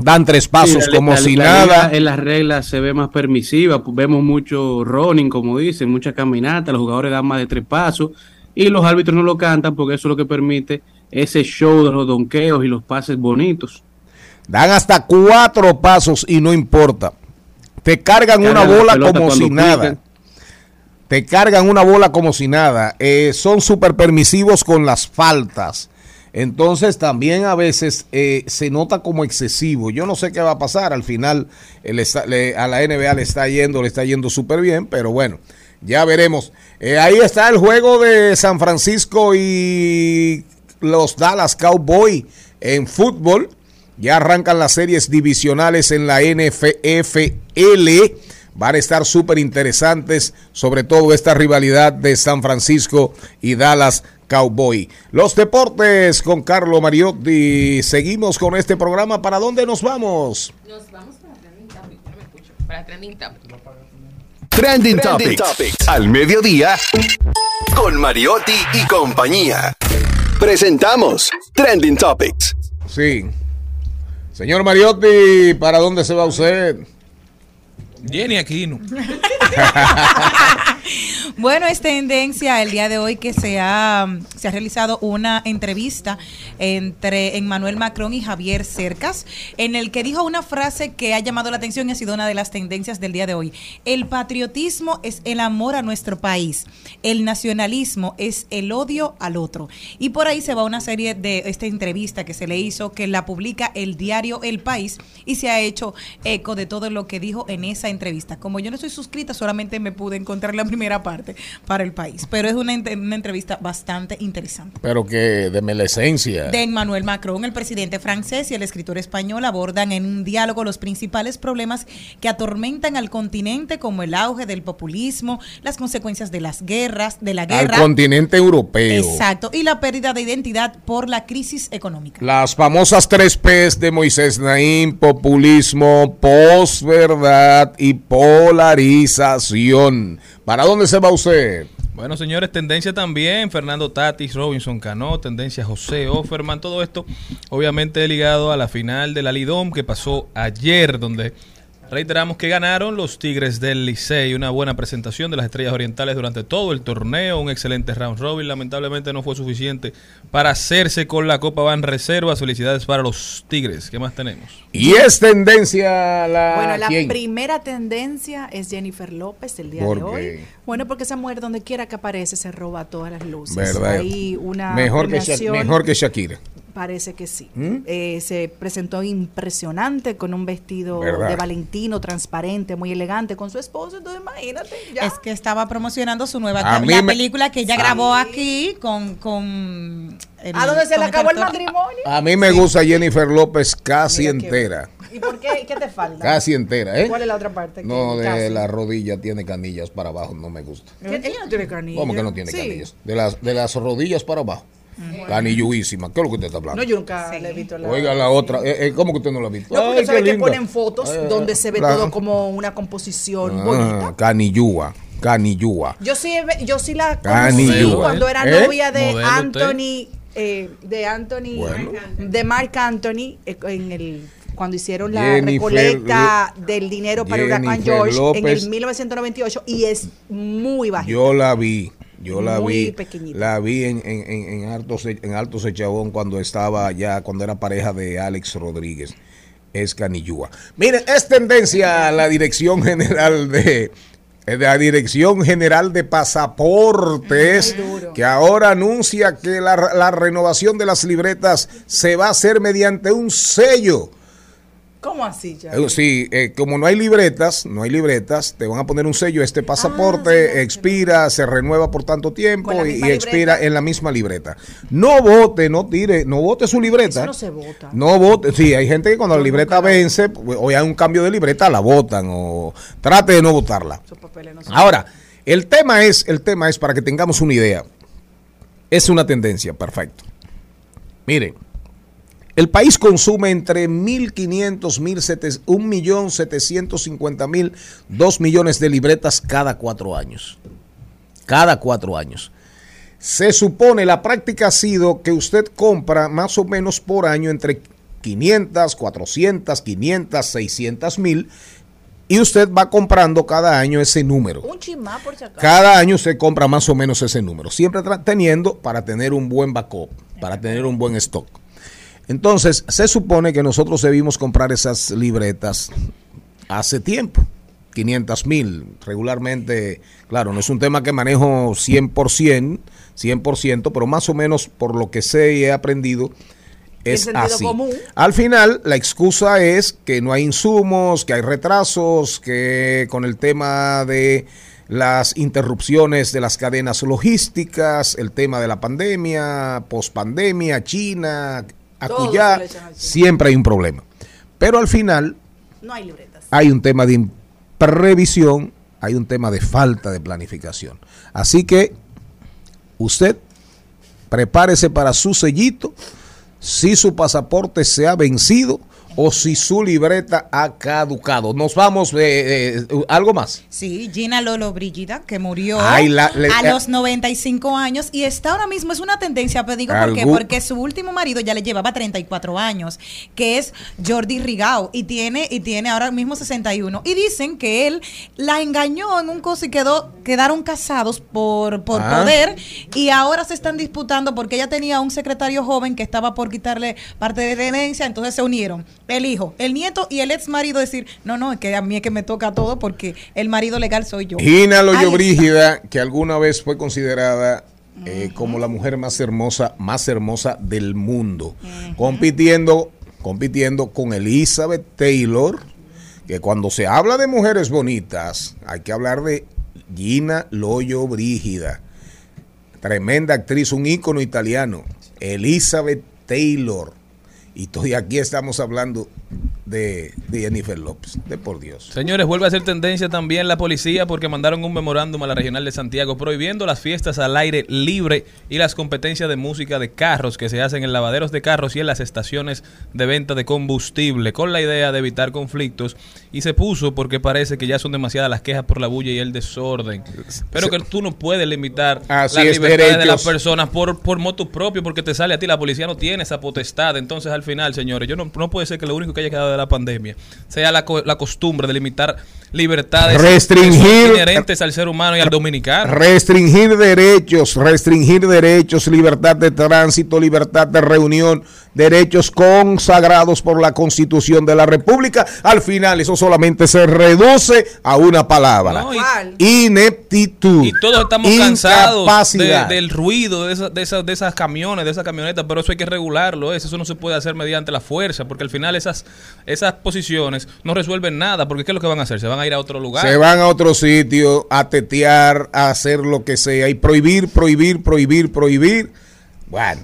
Dan tres pasos Sí, la- como la- si la nada. En las reglas se ve más permisiva, vemos mucho running, como dicen, mucha caminata, los jugadores dan más de tres pasos y los árbitros no lo cantan porque eso es lo que permite ese show de los donqueos y los pases bonitos. Dan hasta cuatro pasos y no importa. Te cargan una bola como si nada. Te cargan una bola como si nada. Eh, son súper permisivos con las faltas. Entonces también a veces eh, se nota como excesivo. Yo no sé qué va a pasar. Al final a la NBA le está yendo, le está yendo súper bien, pero bueno, ya veremos. Eh, ahí está el juego de San Francisco y los Dallas Cowboys en fútbol. Ya arrancan las series divisionales en la NFL. Van a estar súper interesantes, sobre todo esta rivalidad de San Francisco y Dallas Cowboy. Los deportes con Carlo Mariotti. Seguimos con este programa. ¿Para dónde nos vamos? Nos vamos para Trending Topic. No me escucho. Para Trending Topic. Trending, Topics. Al mediodía. Con Mariotti y compañía. Presentamos Trending Topics. Sí. Señor Mariotti, ¿para dónde se va usted? Jenny Aquino. Bueno, es tendencia el día de hoy que se ha, se ha realizado una entrevista entre Emmanuel Macron y Javier Cercas, en el que dijo una frase que ha llamado la atención y ha sido una de las tendencias del día de hoy. El patriotismo es el amor a nuestro país, el nacionalismo es el odio al otro. Y por ahí se va una serie de esta entrevista que se le hizo, que la publica el diario El País y se ha hecho eco de todo lo que dijo en esa entrevista. Como yo no estoy suscrita, solamente me pude encontrar la primera parte para el país, pero es una, una entrevista bastante interesante. Pero que deme la esencia. De Emmanuel Macron, el presidente francés y el escritor español abordan en un diálogo los principales problemas que atormentan al continente, como el auge del populismo, las consecuencias de las guerras, de la Al guerra. continente europeo. Exacto, y la pérdida de identidad por la crisis económica. Las famosas tres P's de Moisés Naín, populismo, posverdad y polarización. ¿Para dónde se va usted? Bueno, señores, tendencia también, Fernando Tatis, Robinson Cano, tendencia José Offerman, todo esto obviamente ligado a la final de la Lidom que pasó ayer, donde reiteramos que ganaron los Tigres del Licey, una buena presentación de las Estrellas Orientales durante todo el torneo, un excelente round robin, lamentablemente no fue suficiente para hacerse con la Copa Van Reservas, felicidades para los Tigres, ¿qué más tenemos? Y es tendencia la... Bueno, la ¿quién? primera tendencia es Jennifer López el día ¿Por de hoy. Bueno, porque esa mujer donde quiera que aparece se roba todas las luces. ¿Verdad? Hay una mejor, que mejor que Shakira. Parece que sí. ¿Mm? Eh, se presentó impresionante con un vestido ¿Verdad? de Valentino transparente, muy elegante, con su esposo. Entonces, imagínate. Ya. Es que estaba promocionando su nueva A la me- película que ella Sí. grabó aquí con, con el- ¿A dónde se con le acabó el matrimonio? A mí me gusta Jennifer López casi Mira qué- entera. ¿Y por qué? ¿Qué te falta? Casi entera, ¿eh? ¿Cuál es la otra parte? No, de casi. la rodilla tiene canillas para abajo, no me gusta. ¿Qué? Ella no tiene canilla. ¿Cómo que no tiene Sí. canillas? De las, de las rodillas para abajo. Canilluísima. ¿Qué es lo que usted está hablando? No, yo nunca le he visto la... Oiga la otra. Eh, eh, ¿Cómo que usted no la ha visto? No, porque Ay, sabe que linda. ponen fotos Eh, donde se ve la- todo como una composición Ah, bonita. Canillúa. Canillúa. Yo sí, yo sí la conocí ¿eh? cuando era ¿Eh? novia de Modelo Anthony, eh, de Anthony, Bueno. de Mark Anthony, en el cuando hicieron la Jennifer recolecta del dinero para Huracán Jennifer George en López. el 1998 y es muy bajita. Yo la vi. Yo la vi. pequeñita. La vi en, en, en, en Alto, Se- en Alto Sechabón cuando estaba ya, cuando era pareja de Alex Rodríguez. Es Canillúa. Miren, es tendencia la Dirección General de de la Dirección General de Pasaportes, que ahora anuncia que la, la renovación de las libretas se va a hacer mediante un sello. ¿Cómo así ya? Sí, eh, como no hay libretas, no hay libretas, te van a poner un sello. Este pasaporte expira, se renueva por tanto tiempo y, expira en la misma libreta. No vote, no tire, no vote su libreta. Eso no se vota. No vote, sí, hay gente que cuando la libreta vence pues, o hay un cambio de libreta, la votan o trate de no votarla. No Ahora, el tema es, el tema es para que tengamos una idea. Es una tendencia, perfecto. Miren, El país consume entre 1.500, 1.700, 1.750.000, 2 millones de libretas cada cuatro años. Cada cuatro años. Se supone, la práctica ha sido que usted compra más o menos por año entre 500, 400, 500, 600 mil y usted va comprando cada año ese número. Un chismá por si acaso. Cada año se compra más o menos ese número, siempre teniendo para tener un buen backup, para tener un buen stock. Entonces, se supone que nosotros debimos comprar esas libretas hace tiempo, 500 mil regularmente. Claro, no es un tema que manejo 100%, 100%, pero más o menos por lo que sé y he aprendido, es así. común. Al final, la excusa es que no hay insumos, que hay retrasos, que con el tema de las interrupciones de las cadenas logísticas, el tema de la pandemia, pospandemia, China, acullá, siempre hay un problema. Pero al final No hay libretas. hay un tema de imprevisión, hay un tema de falta de planificación. Así que usted prepárese para su sellito, si su pasaporte se ha vencido o si su libreta ha caducado. Nos vamos, eh, eh, ¿algo más? Sí, Gina Lolo Brígida, que murió Ay, la- le- a los 95 años y está ahora mismo, es una tendencia, pero digo por qué, porque su último marido ya le llevaba 34 años, que es Jordi Rigao, y tiene, y tiene ahora mismo 61. Y dicen que él la engañó en un coso y quedó, quedaron casados por, por Ah. poder y ahora se están disputando porque ella tenía un secretario joven que estaba por quitarle parte de la herencia, entonces se unieron el hijo, el nieto y el ex marido decir, no, no, es que a mí es que me toca todo porque el marido legal soy yo. Gina Loyo. Brígida, que alguna vez fue considerada eh, como la mujer más hermosa, más hermosa del mundo, compitiendo, compitiendo con Elizabeth Taylor, que cuando se habla de mujeres bonitas, hay que hablar de Gina Loyo Brígida, tremenda actriz, un ícono italiano, Elizabeth Taylor. Y estoy aquí estamos hablando de, de Jennifer López, de por Dios. Señores, vuelve a ser tendencia también la policía porque mandaron un memorándum a la regional de Santiago prohibiendo las fiestas al aire libre y las competencias de música de carros que se hacen en lavaderos de carros y en las estaciones de venta de combustible con la idea de evitar conflictos y se puso porque parece que ya son demasiadas las quejas por la bulla y el desorden. Pero que tú no puedes limitar Así las es, libertades de las personas por, por motu propio porque te sale a ti. La policía no tiene esa potestad. Entonces, al final, señores, yo no, no puede ser que lo único que haya quedado de la pandemia sea la, co- la costumbre de limitar libertades Restringir- inherentes al ser humano y al dominicano. Restringir derechos, restringir derechos, libertad de tránsito, libertad de reunión, derechos consagrados por la Constitución de la República. Al final eso solamente se reduce a una palabra. No, Ineptitud. Y todos estamos cansados de- del ruido de, esas de, esas, de esas camiones, de esas camionetas, pero eso hay que regularlo. ¿eh? Eso no se puede hacer mediante la fuerza, porque al final esas, esas posiciones no resuelven nada, porque ¿qué es lo que van a hacer? Se van a ir a otro lugar. Se van a otro sitio a tetear, a hacer lo que sea y prohibir, prohibir, prohibir, prohibir. Bueno,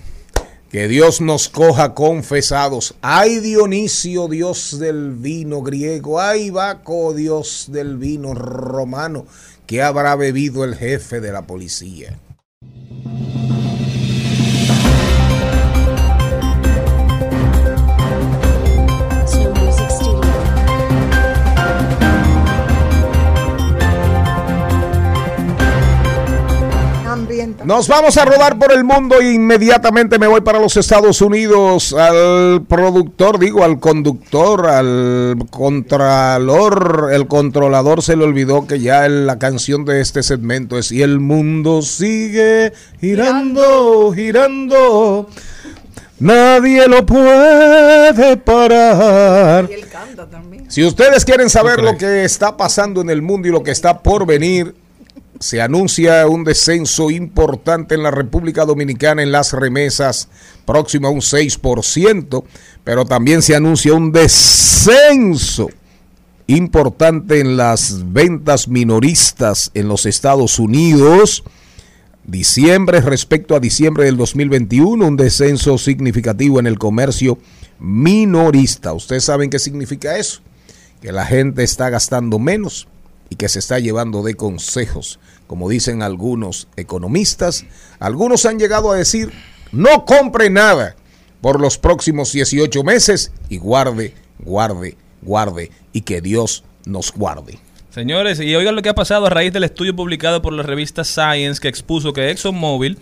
que Dios nos coja confesados. Ay Dionisio, Dios del vino griego. Ay Baco, Dios del vino romano. que habrá bebido el jefe de la policía? Nos vamos a rodar por el mundo e inmediatamente me voy para los Estados Unidos al productor, digo, al conductor, al contralor, el controlador se le olvidó que ya el- la canción de este segmento es y el mundo sigue girando, girando. Nadie lo puede parar. Y él canta también. Si ustedes quieren saber lo que está pasando en el mundo y lo que está por venir, se anuncia un descenso importante en la República Dominicana en las remesas, próximo a un 6%, pero también se anuncia un descenso importante en las ventas minoristas en los Estados Unidos. Diciembre respecto a diciembre del 2021, un descenso significativo en el comercio minorista. ¿Ustedes saben qué significa eso? Que la gente está gastando menos y que se está llevando de consejos, como dicen algunos economistas. Algunos han llegado a decir, no compre nada, por los próximos 18 meses y guarde, guarde, guarde y que Dios nos guarde. Señores, y oigan lo que ha pasado a raíz del estudio publicado por la revista Science que expuso que ExxonMobil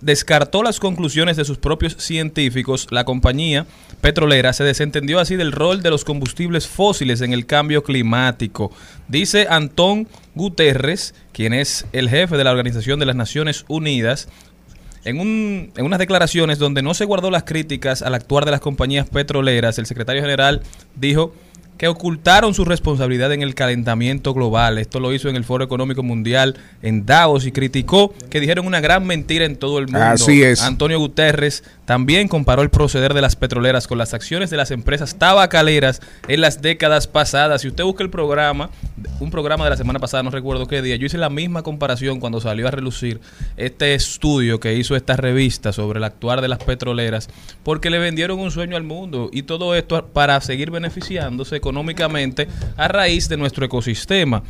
descartó las conclusiones de sus propios científicos, la compañía petrolera se desentendió así del rol de los combustibles fósiles en el cambio climático. Dice Antón Guterres, quien es el jefe de la Organización de las Naciones Unidas, en, un- en unas declaraciones donde no se guardó las críticas al actuar de las compañías petroleras, el secretario general dijo que ocultaron su responsabilidad en el calentamiento global. Esto lo hizo en el Foro Económico Mundial en Davos y criticó que dijeron una gran mentira en todo el mundo. Así es. Antonio Guterres también comparó el proceder de las petroleras con las acciones de las empresas tabacaleras en las décadas pasadas. Si usted busca el programa, un programa de la semana pasada, no recuerdo qué día, yo hice la misma comparación cuando salió a relucir este estudio que hizo esta revista sobre el actuar de las petroleras, porque le vendieron un sueño al mundo y todo esto para seguir beneficiándose económicamente a raíz de nuestro ecosistema.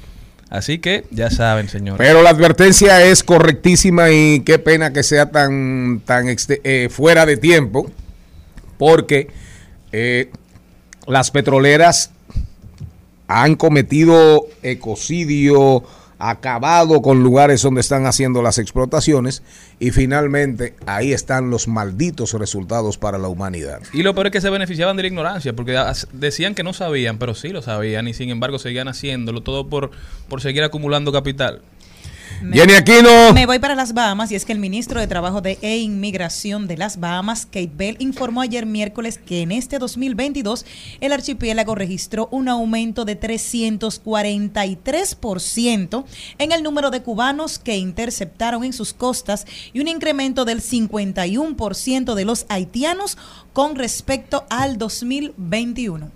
Así que ya saben, señores. Pero la advertencia es correctísima y qué pena que sea tan, tan exte- eh, fuera de tiempo, porque eh, las petroleras han cometido ecocidio, acabado con lugares donde están haciendo las explotaciones y finalmente ahí están los malditos resultados para la humanidad. Y lo peor es que se beneficiaban de la ignorancia, porque decían que no sabían, pero sí lo sabían y sin embargo seguían haciéndolo, todo por, por seguir acumulando capital. Jenny Aquino. Me voy para las Bahamas y es que el ministro de Trabajo de e Inmigración de las Bahamas, Kate Bell, informó ayer miércoles que en este 2022 el archipiélago registró un aumento de 343% en el número de cubanos que interceptaron en sus costas y un incremento del 51% de los haitianos con respecto al 2021.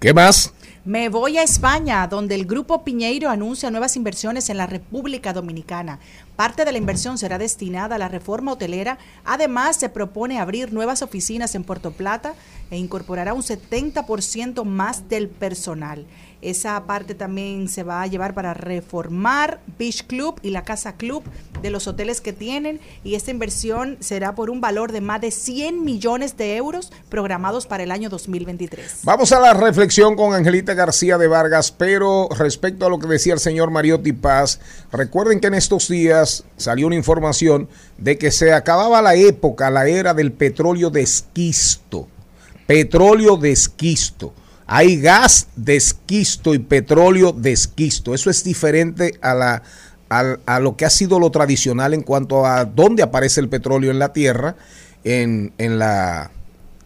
¿Qué más? Me voy a España, donde el Grupo Piñeiro anuncia nuevas inversiones en la República Dominicana. Parte de la inversión será destinada a la reforma hotelera. Además, se propone abrir nuevas oficinas en Puerto Plata e incorporará un 70% más del personal. Esa parte también se va a llevar para reformar Beach Club y la Casa Club de los hoteles que tienen y esta inversión será por un valor de más de 100 millones de euros programados para el año 2023. Vamos a la reflexión con Angelita García de Vargas, pero respecto a lo que decía el señor Mariotti Paz, recuerden que en estos días salió una información de que se acababa la época, la era del petróleo de esquisto. Petróleo de esquisto. Hay gas de esquisto y petróleo de esquisto. Eso es diferente a, la, a, lo que ha sido lo tradicional en cuanto a dónde aparece el petróleo en la tierra, en, en la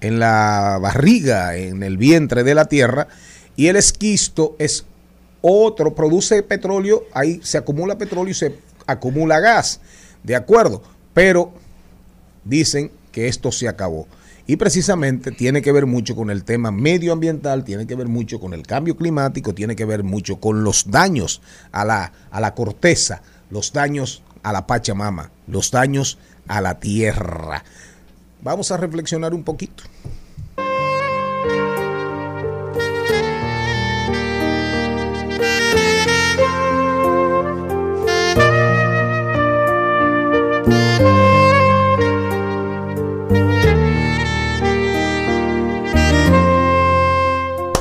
en la barriga, en el vientre de la tierra, y el esquisto es otro, produce petróleo, ahí se acumula petróleo y se acumula gas, de acuerdo, pero dicen que esto se acabó. Y precisamente tiene que ver mucho con el tema medioambiental, tiene que ver mucho con el cambio climático, tiene que ver mucho con los daños a la, a la corteza, los daños a la Pachamama, los daños a la tierra. Vamos a reflexionar un poquito.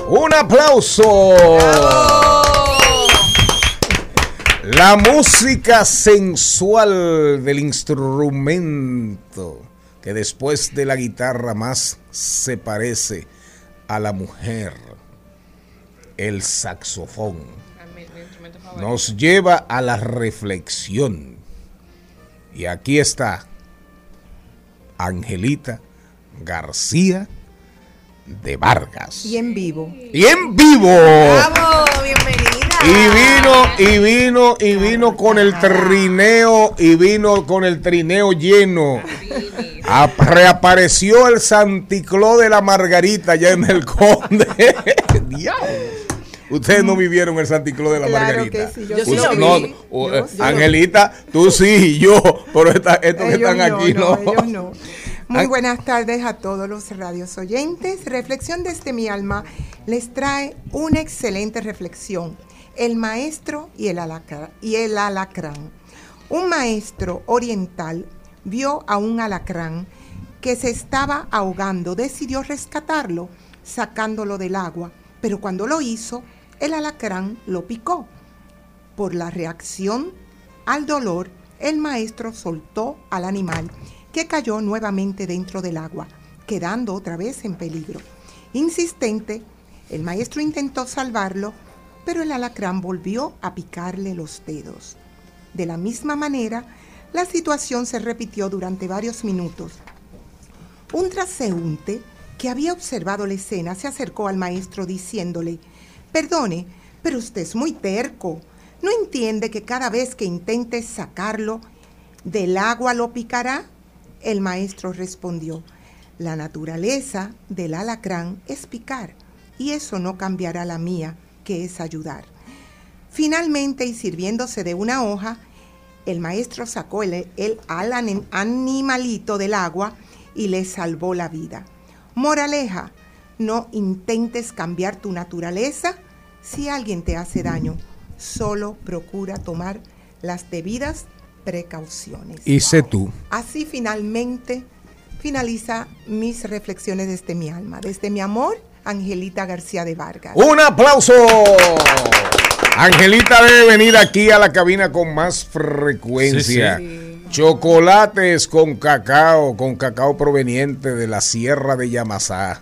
Un aplauso. La música sensual del instrumento que después de la guitarra más se parece a la mujer, el saxofón, nos lleva a la reflexión. Y aquí está Angelita García de Vargas. Y en vivo. Y en vivo. ¡Bravo! ¡Bienvenida! Y vino, y vino, y vino con el trineo, y vino con el trineo lleno. Reapareció el Santicló de la Margarita ya en el Conde. Diablo. Ustedes no vivieron el Santicló de la Claro Margarita. que sí, yo Yo sí Usted- lo no, vi. o- Yo- eh, yo Angelita, tú sí y yo, pero esta- estos que están no, aquí no, no. ellos no. Muy buenas tardes a todos los radios oyentes. Reflexión desde mi alma les trae una excelente reflexión. El maestro y el, alacra- y el alacrán. Un maestro oriental vio a un alacrán que se estaba ahogando, decidió rescatarlo, sacándolo del agua, pero cuando lo hizo, el alacrán lo picó. Por la reacción al dolor, el maestro soltó al animal, que cayó nuevamente dentro del agua, quedando otra vez en peligro. Insistente, el maestro intentó salvarlo, pero el alacrán volvió a picarle los dedos. De la misma manera, la situación se repitió durante varios minutos. Un transeúnte que había observado la escena se acercó al maestro diciéndole, Perdone, pero usted es muy terco. ¿No entiende que cada vez que intentes sacarlo del agua lo picará? El maestro respondió, La naturaleza del alacrán es picar, y eso no cambiará la mía, que es ayudar. Finalmente, y sirviéndose de una hoja, el maestro sacó el, el al anim- animalito del agua y le salvó la vida. Moraleja, no intentes cambiar tu naturaleza si alguien te hace daño. Solo procura tomar las debidas precauciones. Y sé tú. Así finalmente finaliza mis reflexiones desde mi alma, desde mi amor, Angelita García de Vargas. Un aplauso. Angelita debe venir aquí a la cabina con más frecuencia. Chocolates con cacao, con cacao proveniente de la Sierra de Yamasá,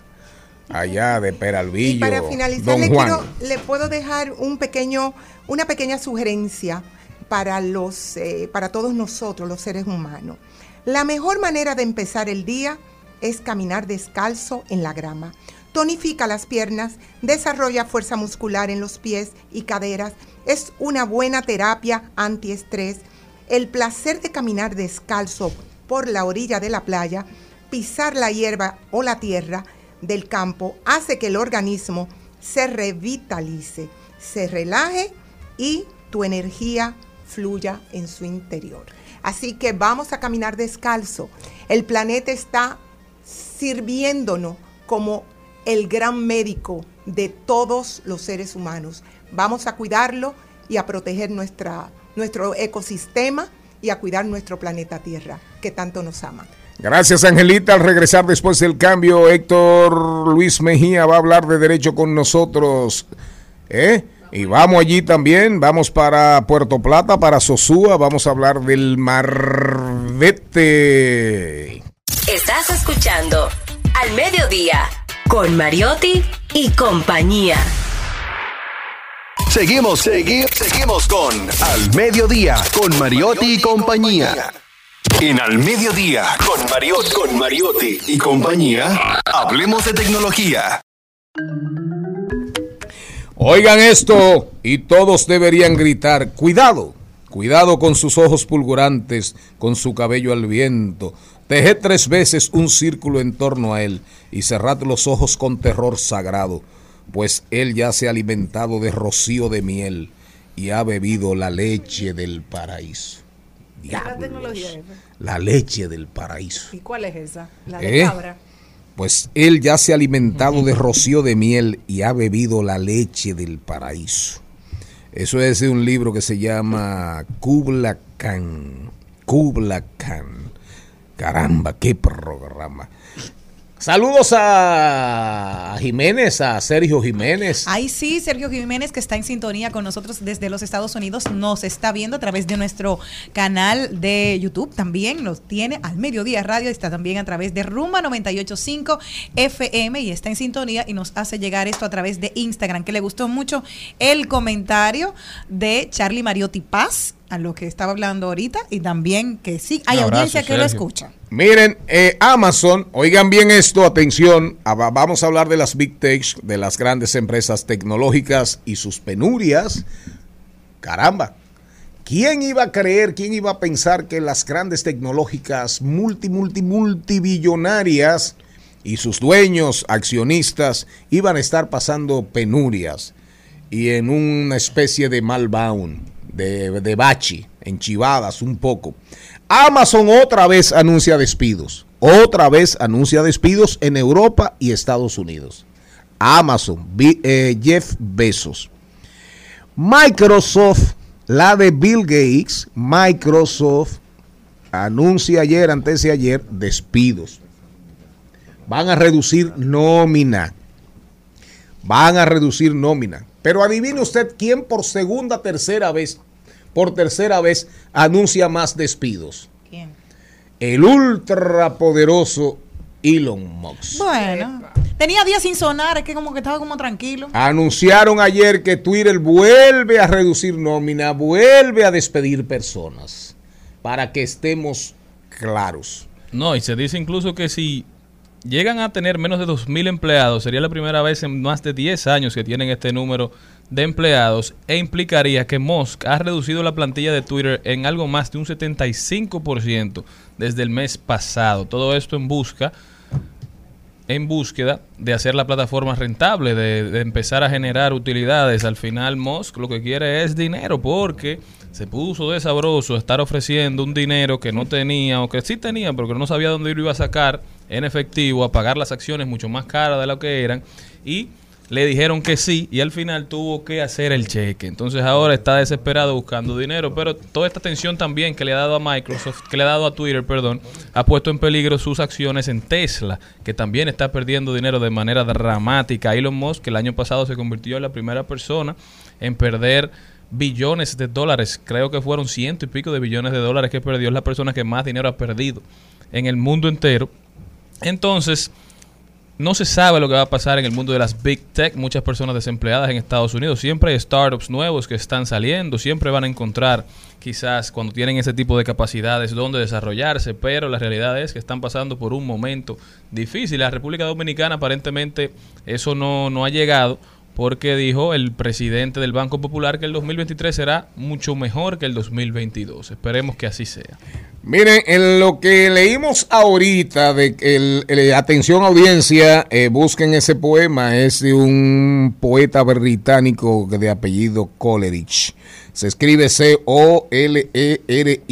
allá de Peralvillo. Y para finalizar, quiero- le puedo dejar un pequeño, una pequeña sugerencia para, los, eh, para todos nosotros, los seres humanos. La mejor manera de empezar el día es caminar descalzo en la grama. Tonifica las piernas, desarrolla fuerza muscular en los pies y caderas. Es una buena terapia antiestrés. El placer de caminar descalzo por la orilla de la playa, pisar la hierba o la tierra del campo hace que el organismo se revitalice, se relaje y tu energía fluya en su interior. Así que vamos a caminar descalzo. El planeta está sirviéndonos como el gran médico de todos los seres humanos. Vamos a cuidarlo y a proteger nuestra, nuestro ecosistema y a cuidar nuestro planeta Tierra, que tanto nos ama. Gracias, Angelita. Al regresar después del cambio, Héctor Luis Mejía va a hablar de derecho con nosotros. ¿Eh? Y vamos allí también, vamos para Puerto Plata, para Sosúa, vamos a hablar del Marbete. Estás escuchando Al Mediodía con Mariotti y compañía. Seguimos, segui- seguimos con Al Mediodía, con Mariotti y compañía. En Al Mediodía, con Mariotti, con Mariotti y compañía, hablemos de tecnología. Oigan esto y todos deberían gritar, cuidado, cuidado con sus ojos pulgurantes, con su cabello al viento. Tejed tres veces un círculo en torno a él y cerrad los ojos con terror sagrado, pues él ya se ha alimentado de rocío de miel y ha bebido la leche del paraíso. ¿Qué tecnología? La leche del paraíso. ¿Y cuál es esa? La de ¿Eh? cabra. Pues él ya se ha alimentado de rocío de miel y ha bebido la leche del paraíso. Eso es de un libro que se llama Kubla Khan. Kubla Khan. Caramba, qué programa. Saludos a Jiménez, a Sergio Jiménez. Ahí sí, Sergio Jiménez, que está en sintonía con nosotros desde los Estados Unidos, nos está viendo a través de nuestro canal de YouTube. También nos tiene al Mediodía Radio, está también a través de Rumba 985 FM y está en sintonía y nos hace llegar esto a través de Instagram, que le gustó mucho el comentario de Charlie Mariotti Paz a lo que estaba hablando ahorita y también que sí, hay abrazo, audiencia que lo escucha. Miren, eh, Amazon, oigan bien esto, atención, ah, va- vamos a hablar de las Big Tech, de las grandes empresas tecnológicas y sus penurias. Caramba, ¿quién iba a creer, quién iba a pensar que las grandes tecnológicas multi, multi, multibillonarias y sus dueños, accionistas, iban a estar pasando penurias y en una especie de malbound, de, bachi, enchivadas un poco. Amazon otra vez anuncia despidos. Otra vez anuncia despidos en Europa y Estados Unidos. Amazon, eh, Jeff Bezos. Microsoft, la de Bill Gates, Microsoft anuncia ayer, antes de ayer, despidos. van a reducir nómina. Van a reducir nómina. Pero adivine usted quién por segunda, tercera vez, por tercera vez anuncia más despidos. ¿Quién? El ultrapoderoso Elon Musk. Bueno, tenía días sin sonar, es que como que estaba como tranquilo. Anunciaron ayer que Twitter vuelve a reducir nómina, vuelve a despedir personas. Para que estemos claros. No, y se dice incluso que si llegan a tener menos de 2.000 empleados, sería la primera vez en más de 10 años que tienen este número de empleados e implicaría que Musk ha reducido la plantilla de Twitter en algo más de un 75% desde el mes pasado. Todo esto en busca en búsqueda de hacer la plataforma rentable, de, empezar a generar utilidades. Al final Musk lo que quiere es dinero porque se puso de sabroso estar ofreciendo un dinero que no tenía o que sí tenía pero que no sabía dónde lo iba a sacar en efectivo, a pagar las acciones mucho más caras de lo que eran y le dijeron que sí y al final tuvo que hacer el cheque. Entonces ahora está desesperado buscando dinero, pero toda esta tensión también que le ha dado a Microsoft, que le ha dado a Twitter, perdón, ha puesto en peligro sus acciones en Tesla, que también está perdiendo dinero de manera dramática. Elon Musk, que el año pasado se convirtió en la primera persona en perder billones de dólares, creo que fueron ciento y pico de billones de dólares que perdió, es la persona que más dinero ha perdido en el mundo entero. Entonces, no se sabe lo que va a pasar en el mundo de las big tech, muchas personas desempleadas en Estados Unidos, siempre hay startups nuevos que están saliendo, siempre van a encontrar quizás cuando tienen ese tipo de capacidades donde desarrollarse, pero la realidad es que están pasando por un momento difícil. La República Dominicana aparentemente eso no, no ha llegado porque dijo el presidente del Banco Popular que el 2023 será mucho mejor que el 2022. Esperemos que así sea. Miren, en lo que leímos ahorita, de el, el- atención audiencia, eh, busquen ese poema, es de un poeta británico de apellido Coleridge. Se escribe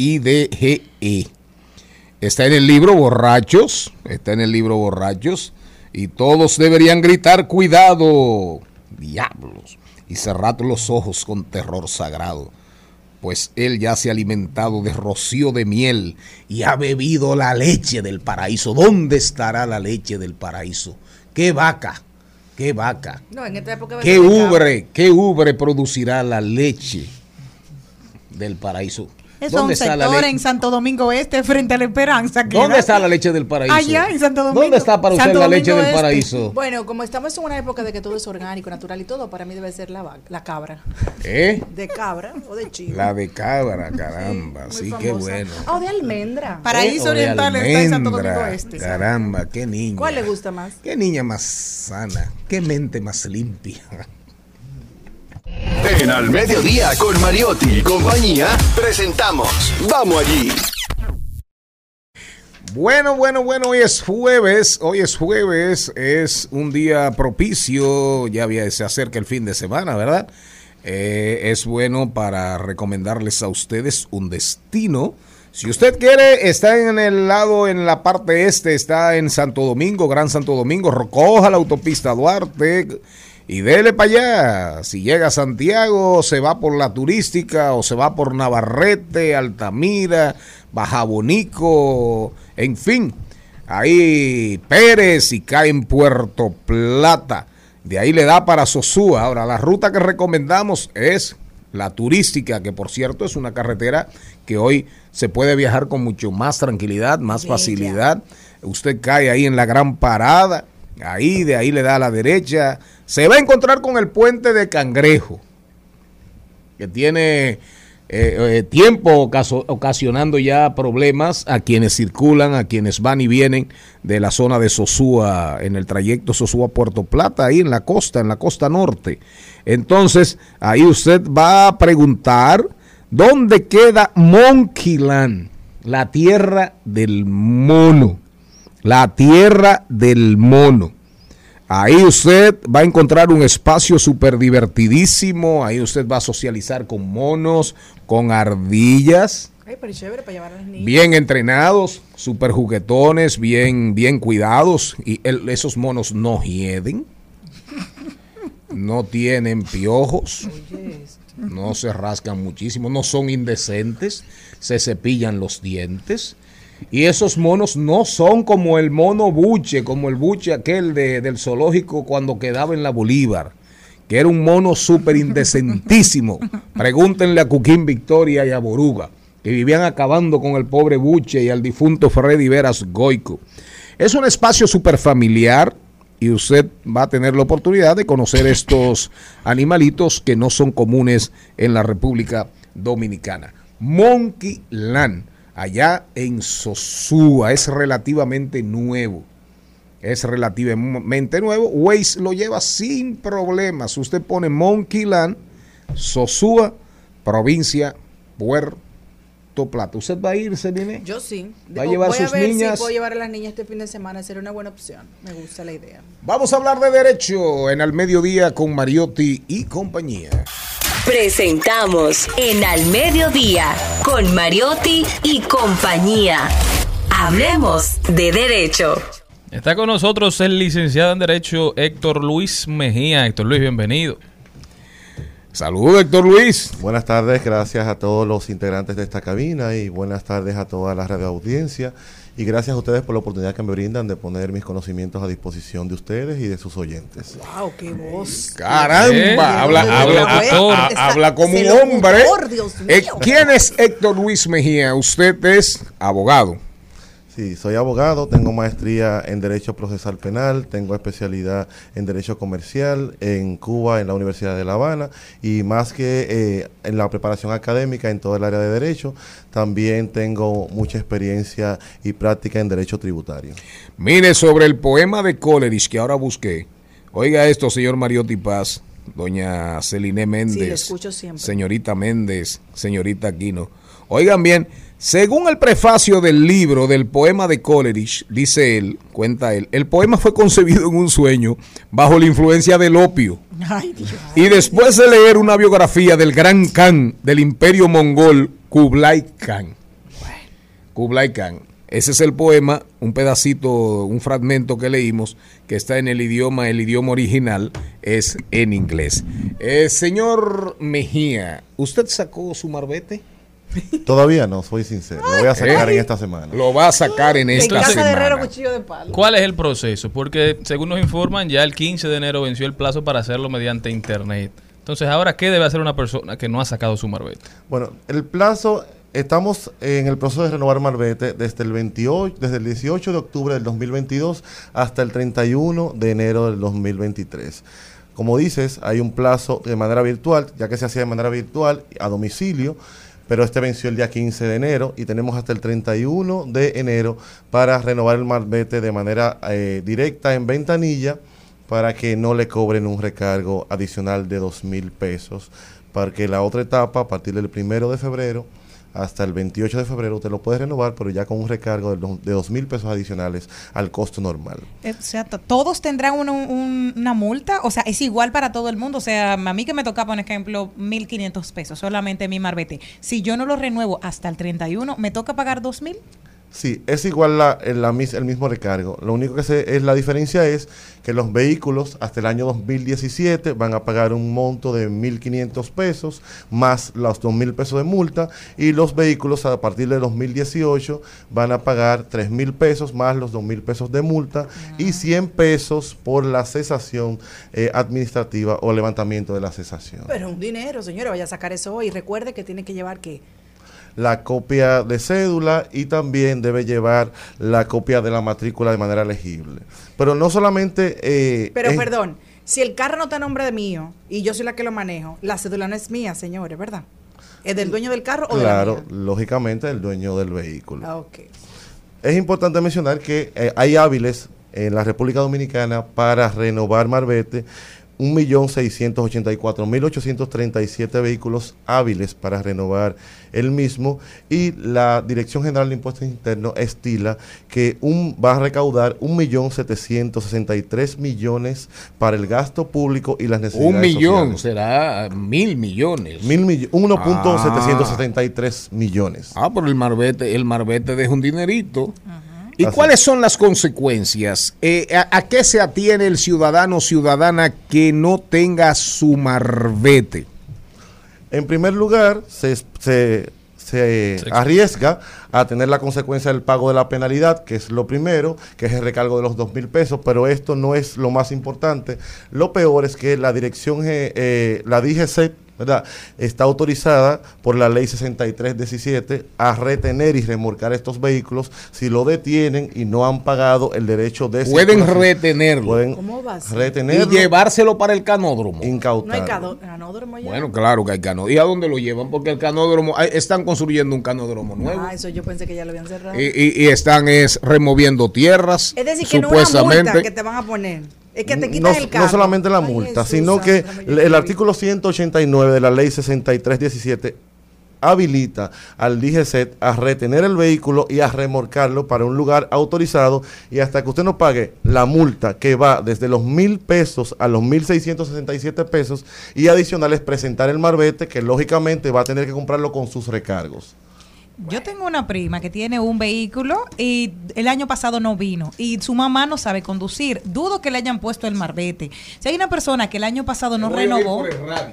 C-O-L-E-R-I-D-G-E. Está en el libro Borrachos, está en el libro Borrachos, y todos deberían gritar, cuidado, diablos, y cerrad los ojos con terror sagrado pues él ya se ha alimentado de rocío de miel y ha bebido la leche del paraíso. ¿Dónde estará la leche del paraíso? ¿Qué vaca? ¿Qué vaca? No, en esta época ¿Qué ubre? ¿Qué ubre producirá la leche del paraíso? Es un sector en Santo Domingo Este frente a la Esperanza. que ¿Dónde era- está la leche del paraíso? Allá en Santo Domingo. ¿Dónde está para usted Santo la leche Domingo del Este. paraíso? Bueno, como estamos en una época de que todo es orgánico, natural y todo, para mí debe ser la, vaca- la cabra. ¿Eh? De cabra o de chivo. La de cabra, caramba. Sí, qué bueno. Ah, o de almendra. Paraíso Eh, o de Oriental está en Santo Domingo. Este. Caramba, qué niña. ¿Cuál le gusta más? Qué niña más sana. Qué mente más limpia. En Al Mediodía con Mariotti y compañía, presentamos Vamos allí. Bueno, bueno, bueno, hoy es jueves, hoy es jueves, es un día propicio, ya se acerca el fin de semana, ¿verdad? Eh, es bueno para recomendarles a ustedes un destino. Si usted quiere, está en el lado, en la parte este, está en Santo Domingo, Gran Santo Domingo, coja la autopista Duarte y dele para allá. Si llega a Santiago, se va por la turística o se va por Navarrete, Altamira, Bajabonico, en fin. Ahí Pérez y cae en Puerto Plata. De ahí le da para Sosúa. Ahora, la ruta que recomendamos es la turística, que por cierto es una carretera que hoy se puede viajar con mucho más tranquilidad, más Bella. facilidad. Usted cae ahí en la gran parada, ahí de ahí le da a la derecha. Se va a encontrar con el puente de Cangrejo, que tiene eh, eh, tiempo ocasionando ya problemas a quienes circulan, a quienes van y vienen de la zona de Sosúa, en el trayecto Sosúa-Puerto Plata, ahí en la costa, en la costa norte. Entonces, ahí usted va a preguntar dónde queda Monkeyland, la tierra del mono, la tierra del mono. Ahí usted va a encontrar un espacio súper divertidísimo. Ahí usted va a socializar con monos, con ardillas, Ay, pero chévere para llevar a las niñas. bien entrenados, súper juguetones, bien, bien cuidados. Y el- esos monos no hieden, no tienen piojos, no se rascan muchísimo, no son indecentes, se cepillan los dientes. Y esos monos no son como el mono buche, como el buche aquel de- del zoológico cuando quedaba en la Bolívar, que era un mono súper indecentísimo. Pregúntenle a Cuquín Victoria y a Boruga, que vivían acabando con el pobre buche y al difunto Freddy Veras Goico. Es un espacio súper familiar y usted va a tener la oportunidad de conocer estos animalitos que no son comunes en la República Dominicana. Monkey Land, allá en Sosúa, es relativamente nuevo. Es relativamente nuevo. Waze lo lleva sin problemas. Usted pone Monkey Land, Sosúa, provincia Puerto Plata. ¿Usted va a irse, nene? Yo sí. ¿Va a llevar Voy sus a ver niñas? si puedo llevar a las niñas este fin de semana. Sería una buena opción. Me gusta la idea. Vamos a hablar de derecho en al mediodía con Mariotti y compañía. Presentamos en Al Mediodía con Mariotti y compañía. Hablemos de derecho. Está con nosotros el licenciado en Derecho Héctor Luis Mejía. Héctor Luis, bienvenido. Saludos, Héctor Luis. Buenas tardes, gracias a todos los integrantes de esta cabina y buenas tardes a toda la radioaudiencia. Y gracias a ustedes por la oportunidad que me brindan de poner mis conocimientos a disposición de ustedes y de sus oyentes. ¡Wow! ¡Qué voz! Caramba, ¿Eh? habla, habla, ha- Está- habla como un hombre. Dios Eh, mío. ¿Quién es Héctor Luis Mejía? Usted es abogado. Sí, soy abogado, tengo maestría en Derecho Procesal Penal, tengo especialidad en Derecho Comercial en Cuba, en la Universidad de La Habana, y más que eh, en la preparación académica en todo el área de Derecho, también tengo mucha experiencia y práctica en Derecho Tributario. Mire, sobre el poema de Coleridge que ahora busqué. Oiga esto, señor Mariotti Paz, doña Celine Méndez. Sí, lo escucho siempre. Señorita Méndez, señorita Aquino. Oigan bien, según el prefacio del libro del poema de Coleridge, dice él, cuenta él, el poema fue concebido en un sueño bajo la influencia del opio. Ay, Dios. Y después de leer una biografía del gran Khan del imperio mongol, Kublai Khan. Kublai Khan. Ese es el poema, un pedacito, un fragmento que leímos, que está en el idioma, el idioma original es en inglés. Eh, señor Mejía, ¿usted sacó su marbete? Todavía no, soy sincero, lo voy a sacar en esta semana. Lo va a sacar en esta casa de semana. herrero, cuchillo de palo. ¿Cuál es el proceso? Porque según nos informan, ya el 15 de enero venció el plazo para hacerlo mediante internet. Entonces, ahora, ¿qué debe hacer una persona que no ha sacado su marbete? Bueno, el plazo, estamos en el proceso de renovar Marbete desde el 28, desde el 18 de octubre del 2022 hasta el 31 de enero del 2023. Como dices, hay un plazo de manera virtual, ya que se hacía de manera virtual a domicilio, pero este venció el día 15 de enero y tenemos hasta el 31 de enero para renovar el Marbete de manera eh, directa en ventanilla para que no le cobren un recargo adicional de dos mil pesos, para que la otra etapa, a partir del primero de febrero hasta el 28 de febrero, usted lo puede renovar, pero ya con un recargo de dos- mil pesos adicionales al costo normal. Eh, O sea, to- todos tendrán un- una multa, o sea, es igual para todo el mundo. O sea, a mí que me toca, por ejemplo, 1.500 pesos, solamente mi marbete. Si yo no lo renuevo hasta el 31, ¿me toca pagar 2.000? Sí, es igual la, mis- el mismo recargo. Lo único que se, es la diferencia es que los vehículos hasta el año 2017 van a pagar un monto de 1.500 pesos más los 2.000 pesos de multa y los vehículos a partir de 2018 van a pagar 3.000 pesos más los 2.000 pesos de multa y 100 pesos por la cesación eh, administrativa o levantamiento de la cesación. Pero un dinero, señora, vaya a sacar eso hoy. Recuerde que tiene que llevar que la copia de cédula y también debe llevar la copia de la matrícula de manera legible. Pero no solamente... eh, Pero es- perdón, si el carro no está a nombre de mío y yo soy la que lo manejo, la cédula no es mía, señores, ¿verdad? ¿Es del dueño del carro o de la Claro, mía? lógicamente el dueño del vehículo. Ah, ok. Es importante mencionar que eh, hay hábiles en la República Dominicana para renovar Marbete. 1.684.837 vehículos hábiles para renovar el mismo y la Dirección General de Impuestos Internos estila que un, va a recaudar 1.763 millones para el gasto público y las necesidades Un millón, sociales. será mil millones. Mil mill- 1.773 millones. Ah, pero el marbete, el marbete deja un dinerito. ¿Y cuáles son las consecuencias? Eh, a, a qué se atiene el ciudadano o ciudadana que no tenga su marbete? En primer lugar, se, se- se se arriesga a tener la consecuencia del pago de la penalidad, que es lo primero, que es el recargo de los dos mil pesos, pero esto no es lo más importante. Lo peor es que la dirección, eh, eh, la DGC, ¿verdad? Está autorizada por la ley 6317 a retener y remolcar estos vehículos si lo detienen y no han pagado el derecho de Pueden retenerlo. Pueden ¿Cómo va a ser? Y retenerlo, llevárselo para el canódromo. No hay incautarlo. canódromo ya. Bueno, claro que hay canódromo. ¿Y a dónde lo llevan? Porque el canódromo, están construyendo un canódromo nuevo. Ah, eso yo pensé que ya lo habían cerrado. Y, y- y están es removiendo tierras. es decir, que no es una supuestamente. multa que te van a poner. Es que te no, el carro. no solamente la Ay, multa, Jesús sino que el, artículo 189 de la ley 6317 habilita al DGCET a retener el vehículo y a remolcarlo para un lugar autorizado y hasta que usted no pague la multa que va desde los mil pesos a los mil seiscientos sesenta y siete pesos y adicionales presentar el marbete que lógicamente va a tener que comprarlo con sus recargos. Yo tengo una prima que tiene un vehículo y el año pasado no vino y su mamá no sabe conducir. Dudo que le hayan puesto el marbete. Si hay una persona que el año pasado no renovó,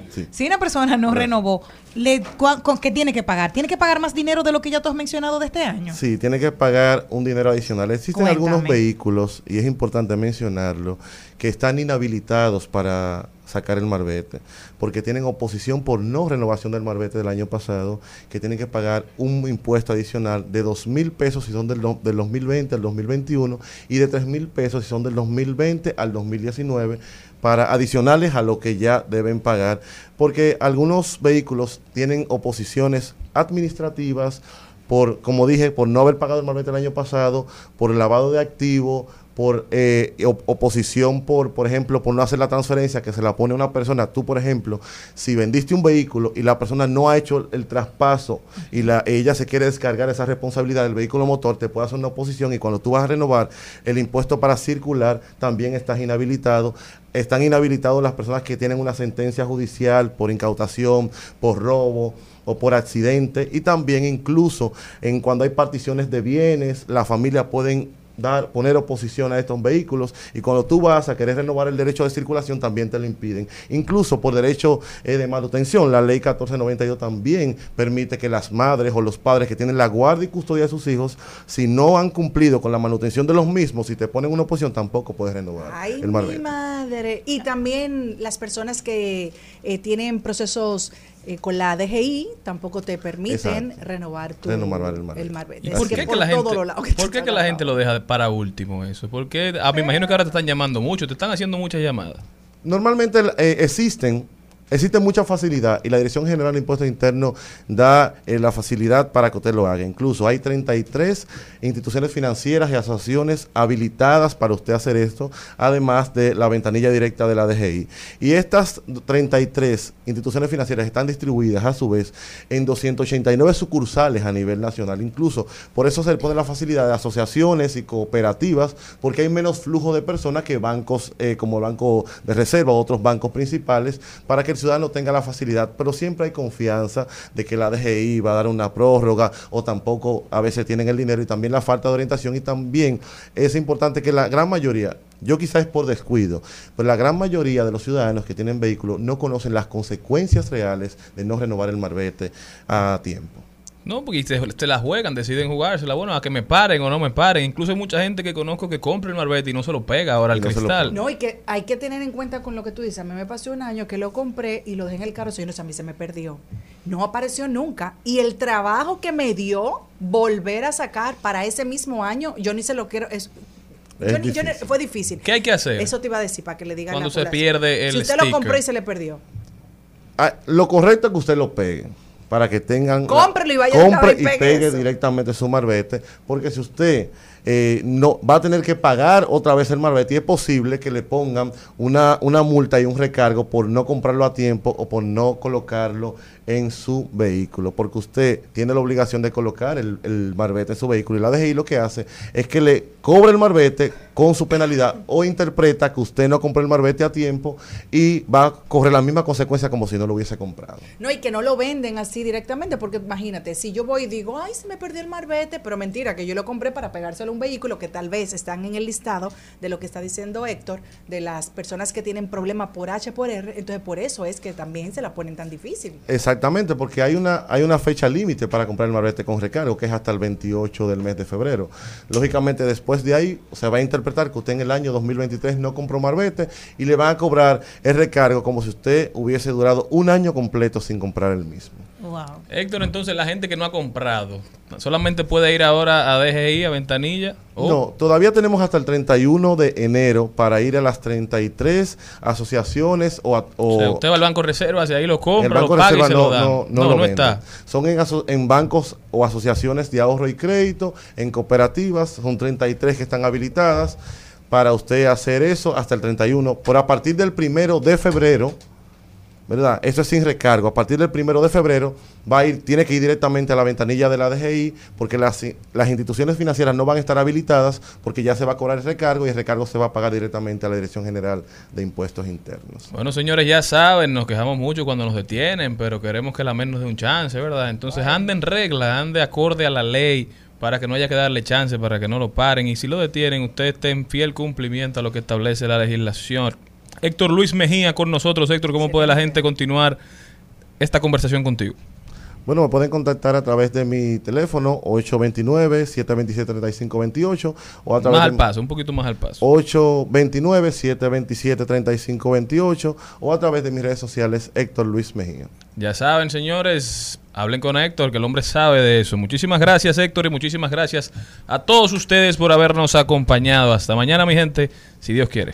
Sí. si una persona no renovó, le, cua- con, ¿qué tiene que pagar? ¿Tiene que pagar más dinero de lo que ya tú has mencionado de este año? Sí, tiene que pagar un dinero adicional. Existen Cuéntame. algunos vehículos, y es importante mencionarlo, que están inhabilitados para sacar el marbete, porque tienen oposición por no renovación del marbete del año pasado, que tienen que pagar un impuesto adicional de dos mil pesos si son del, del 2020 al 2021 y de tres mil pesos si son del 2020 al 2019 para adicionales a lo que ya deben pagar, porque algunos vehículos tienen oposiciones administrativas por, como dije, por no haber pagado el marbete el año pasado, por el lavado de activo, por eh, op- oposición por, por ejemplo, por no hacer la transferencia que se la pone una persona. Tú, por ejemplo, si vendiste un vehículo y la persona no ha hecho el traspaso y la, ella se quiere descargar esa responsabilidad del vehículo motor, te puede hacer una oposición y cuando tú vas a renovar el impuesto para circular, también estás inhabilitado. Están inhabilitados las personas que tienen una sentencia judicial por incautación, por robo, o por accidente y también incluso en cuando hay particiones de bienes, la familia pueden dar, poner oposición a estos vehículos y cuando tú vas a querer renovar el derecho de circulación también te lo impiden. Incluso por derecho eh, de manutención, la ley 1492 también permite que las madres o los padres que tienen la guardia y custodia de sus hijos, si no han cumplido con la manutención de los mismos, si te ponen una oposición tampoco puedes renovar Ay, el mi madre. Y también las personas que eh, tienen procesos eh, con la DGI tampoco te permiten Exacto. renovar tu Renovar el marbete. marbete. ¿Y Es por que qué, que por la todos gente, los lados que ¿por te qué que están la gente lo deja para último eso? Porque ah, me imagino que ahora te están llamando mucho, te están haciendo muchas llamadas. Normalmente eh, existen, existe mucha facilidad y la Dirección General de Impuestos Internos da eh, la facilidad para que usted lo haga. Incluso hay 33 instituciones financieras y asociaciones habilitadas para usted hacer esto, además de la ventanilla directa de la DGI. Y estas 33 instituciones financieras están distribuidas a su vez en 289 sucursales a nivel nacional. Incluso por eso se le pone la facilidad de asociaciones y cooperativas, porque hay menos flujo de personas que bancos eh, como el Banco de Reserva o otros bancos principales, para que el ciudadano tenga la facilidad. Pero siempre hay confianza de que la DGI va a dar una prórroga o tampoco a veces tienen el dinero y también la falta de orientación y también es importante que la gran mayoría yo quizás es por descuido, pero la gran mayoría de los ciudadanos que tienen vehículos no conocen las consecuencias reales de no renovar el marbete a tiempo. No, porque te, te la juegan, deciden jugársela. Bueno, a que me paren o no me paren. Incluso hay mucha gente que conozco que compra el marbete y no se lo pega ahora al no se lo cristal. No, y que hay que tener en cuenta con lo que tú dices. A mí me pasó un año que lo compré y lo dejé en el carro, yo no sé, a mí se me perdió. No apareció nunca. Y el trabajo que me dio volver a sacar para ese mismo año, yo ni se lo quiero. Es, yo yo fue difícil. ¿Qué hay que hacer? Eso te iba a decir para que le digan la Cuando se población. pierde el Si usted sticker. lo compró y se le perdió. Ah, lo correcto es que usted lo pegue para que tengan Cómprelo y vaya compre y y pegue pegue eso. directamente su marbete porque si usted eh, no va a tener que pagar otra vez el marbete y es posible que le pongan una, una multa y un recargo por no comprarlo a tiempo o por no colocarlo en su vehículo porque usted tiene la obligación de colocar el, el marbete en su vehículo y la DGI lo que hace es que le cobra el marbete con su penalidad o interpreta que usted no compró el marbete a tiempo y va a correr la misma consecuencia como si no lo hubiese comprado. No, y que no lo venden así directamente, porque imagínate, si yo voy y digo, ay, se me perdió el marbete, pero mentira, que yo lo compré para pegárselo un vehículo que tal vez están en el listado de lo que está diciendo Héctor, de las personas que tienen problemas por H por R, entonces por eso es que también se la ponen tan difícil. Exactamente, porque hay una, hay una fecha límite para comprar el marbete con recargo, que es hasta el 28 del mes de febrero. Lógicamente, después de ahí se va a interpretar que usted en el año 2023 no compró marbete y le van a cobrar el recargo como si usted hubiese durado un año completo sin comprar el mismo. Héctor, entonces la gente que no ha comprado, solamente puede ir ahora a DGI, a Ventanilla. No, todavía tenemos hasta el 31 de enero para ir a las 33 asociaciones o... a- o- O sea, usted va al Banco Reservas y ahí lo el compra, Banco lo paga y Reserva se no, lo dan. no, no no, lo no está. Son en, aso- en bancos o asociaciones de ahorro y crédito, en cooperativas, son 33 que están habilitadas para usted hacer eso hasta el 31. Por a partir del primero de febrero, ¿verdad? Eso es sin recargo. A partir del primero de febrero va a ir, tiene que ir directamente a la ventanilla de la DGI porque las, las instituciones financieras no van a estar habilitadas porque ya se va a cobrar el recargo y el recargo se va a pagar directamente a la Dirección General de Impuestos Internos. Bueno, señores, ya saben, nos quejamos mucho cuando nos detienen, pero queremos que la MEN nos dé un chance, ¿verdad? Entonces ande en regla, ande acorde a la ley para que no haya que darle chance, para que no lo paren. Y si lo detienen, usted esté en fiel cumplimiento a lo que establece la legislación. Héctor Luis Mejía con nosotros. Héctor, ¿cómo puede la gente continuar esta conversación contigo? Bueno, me pueden contactar a través de mi teléfono 829-727-3528 o a través Más al paso, un poquito más al paso. 829-727-3528 o a través de mis redes sociales Héctor Luis Mejía. Ya saben, señores, hablen con Héctor, que el hombre sabe de eso. Muchísimas gracias, Héctor, y muchísimas gracias a todos ustedes por habernos acompañado. Hasta mañana, mi gente, si Dios quiere.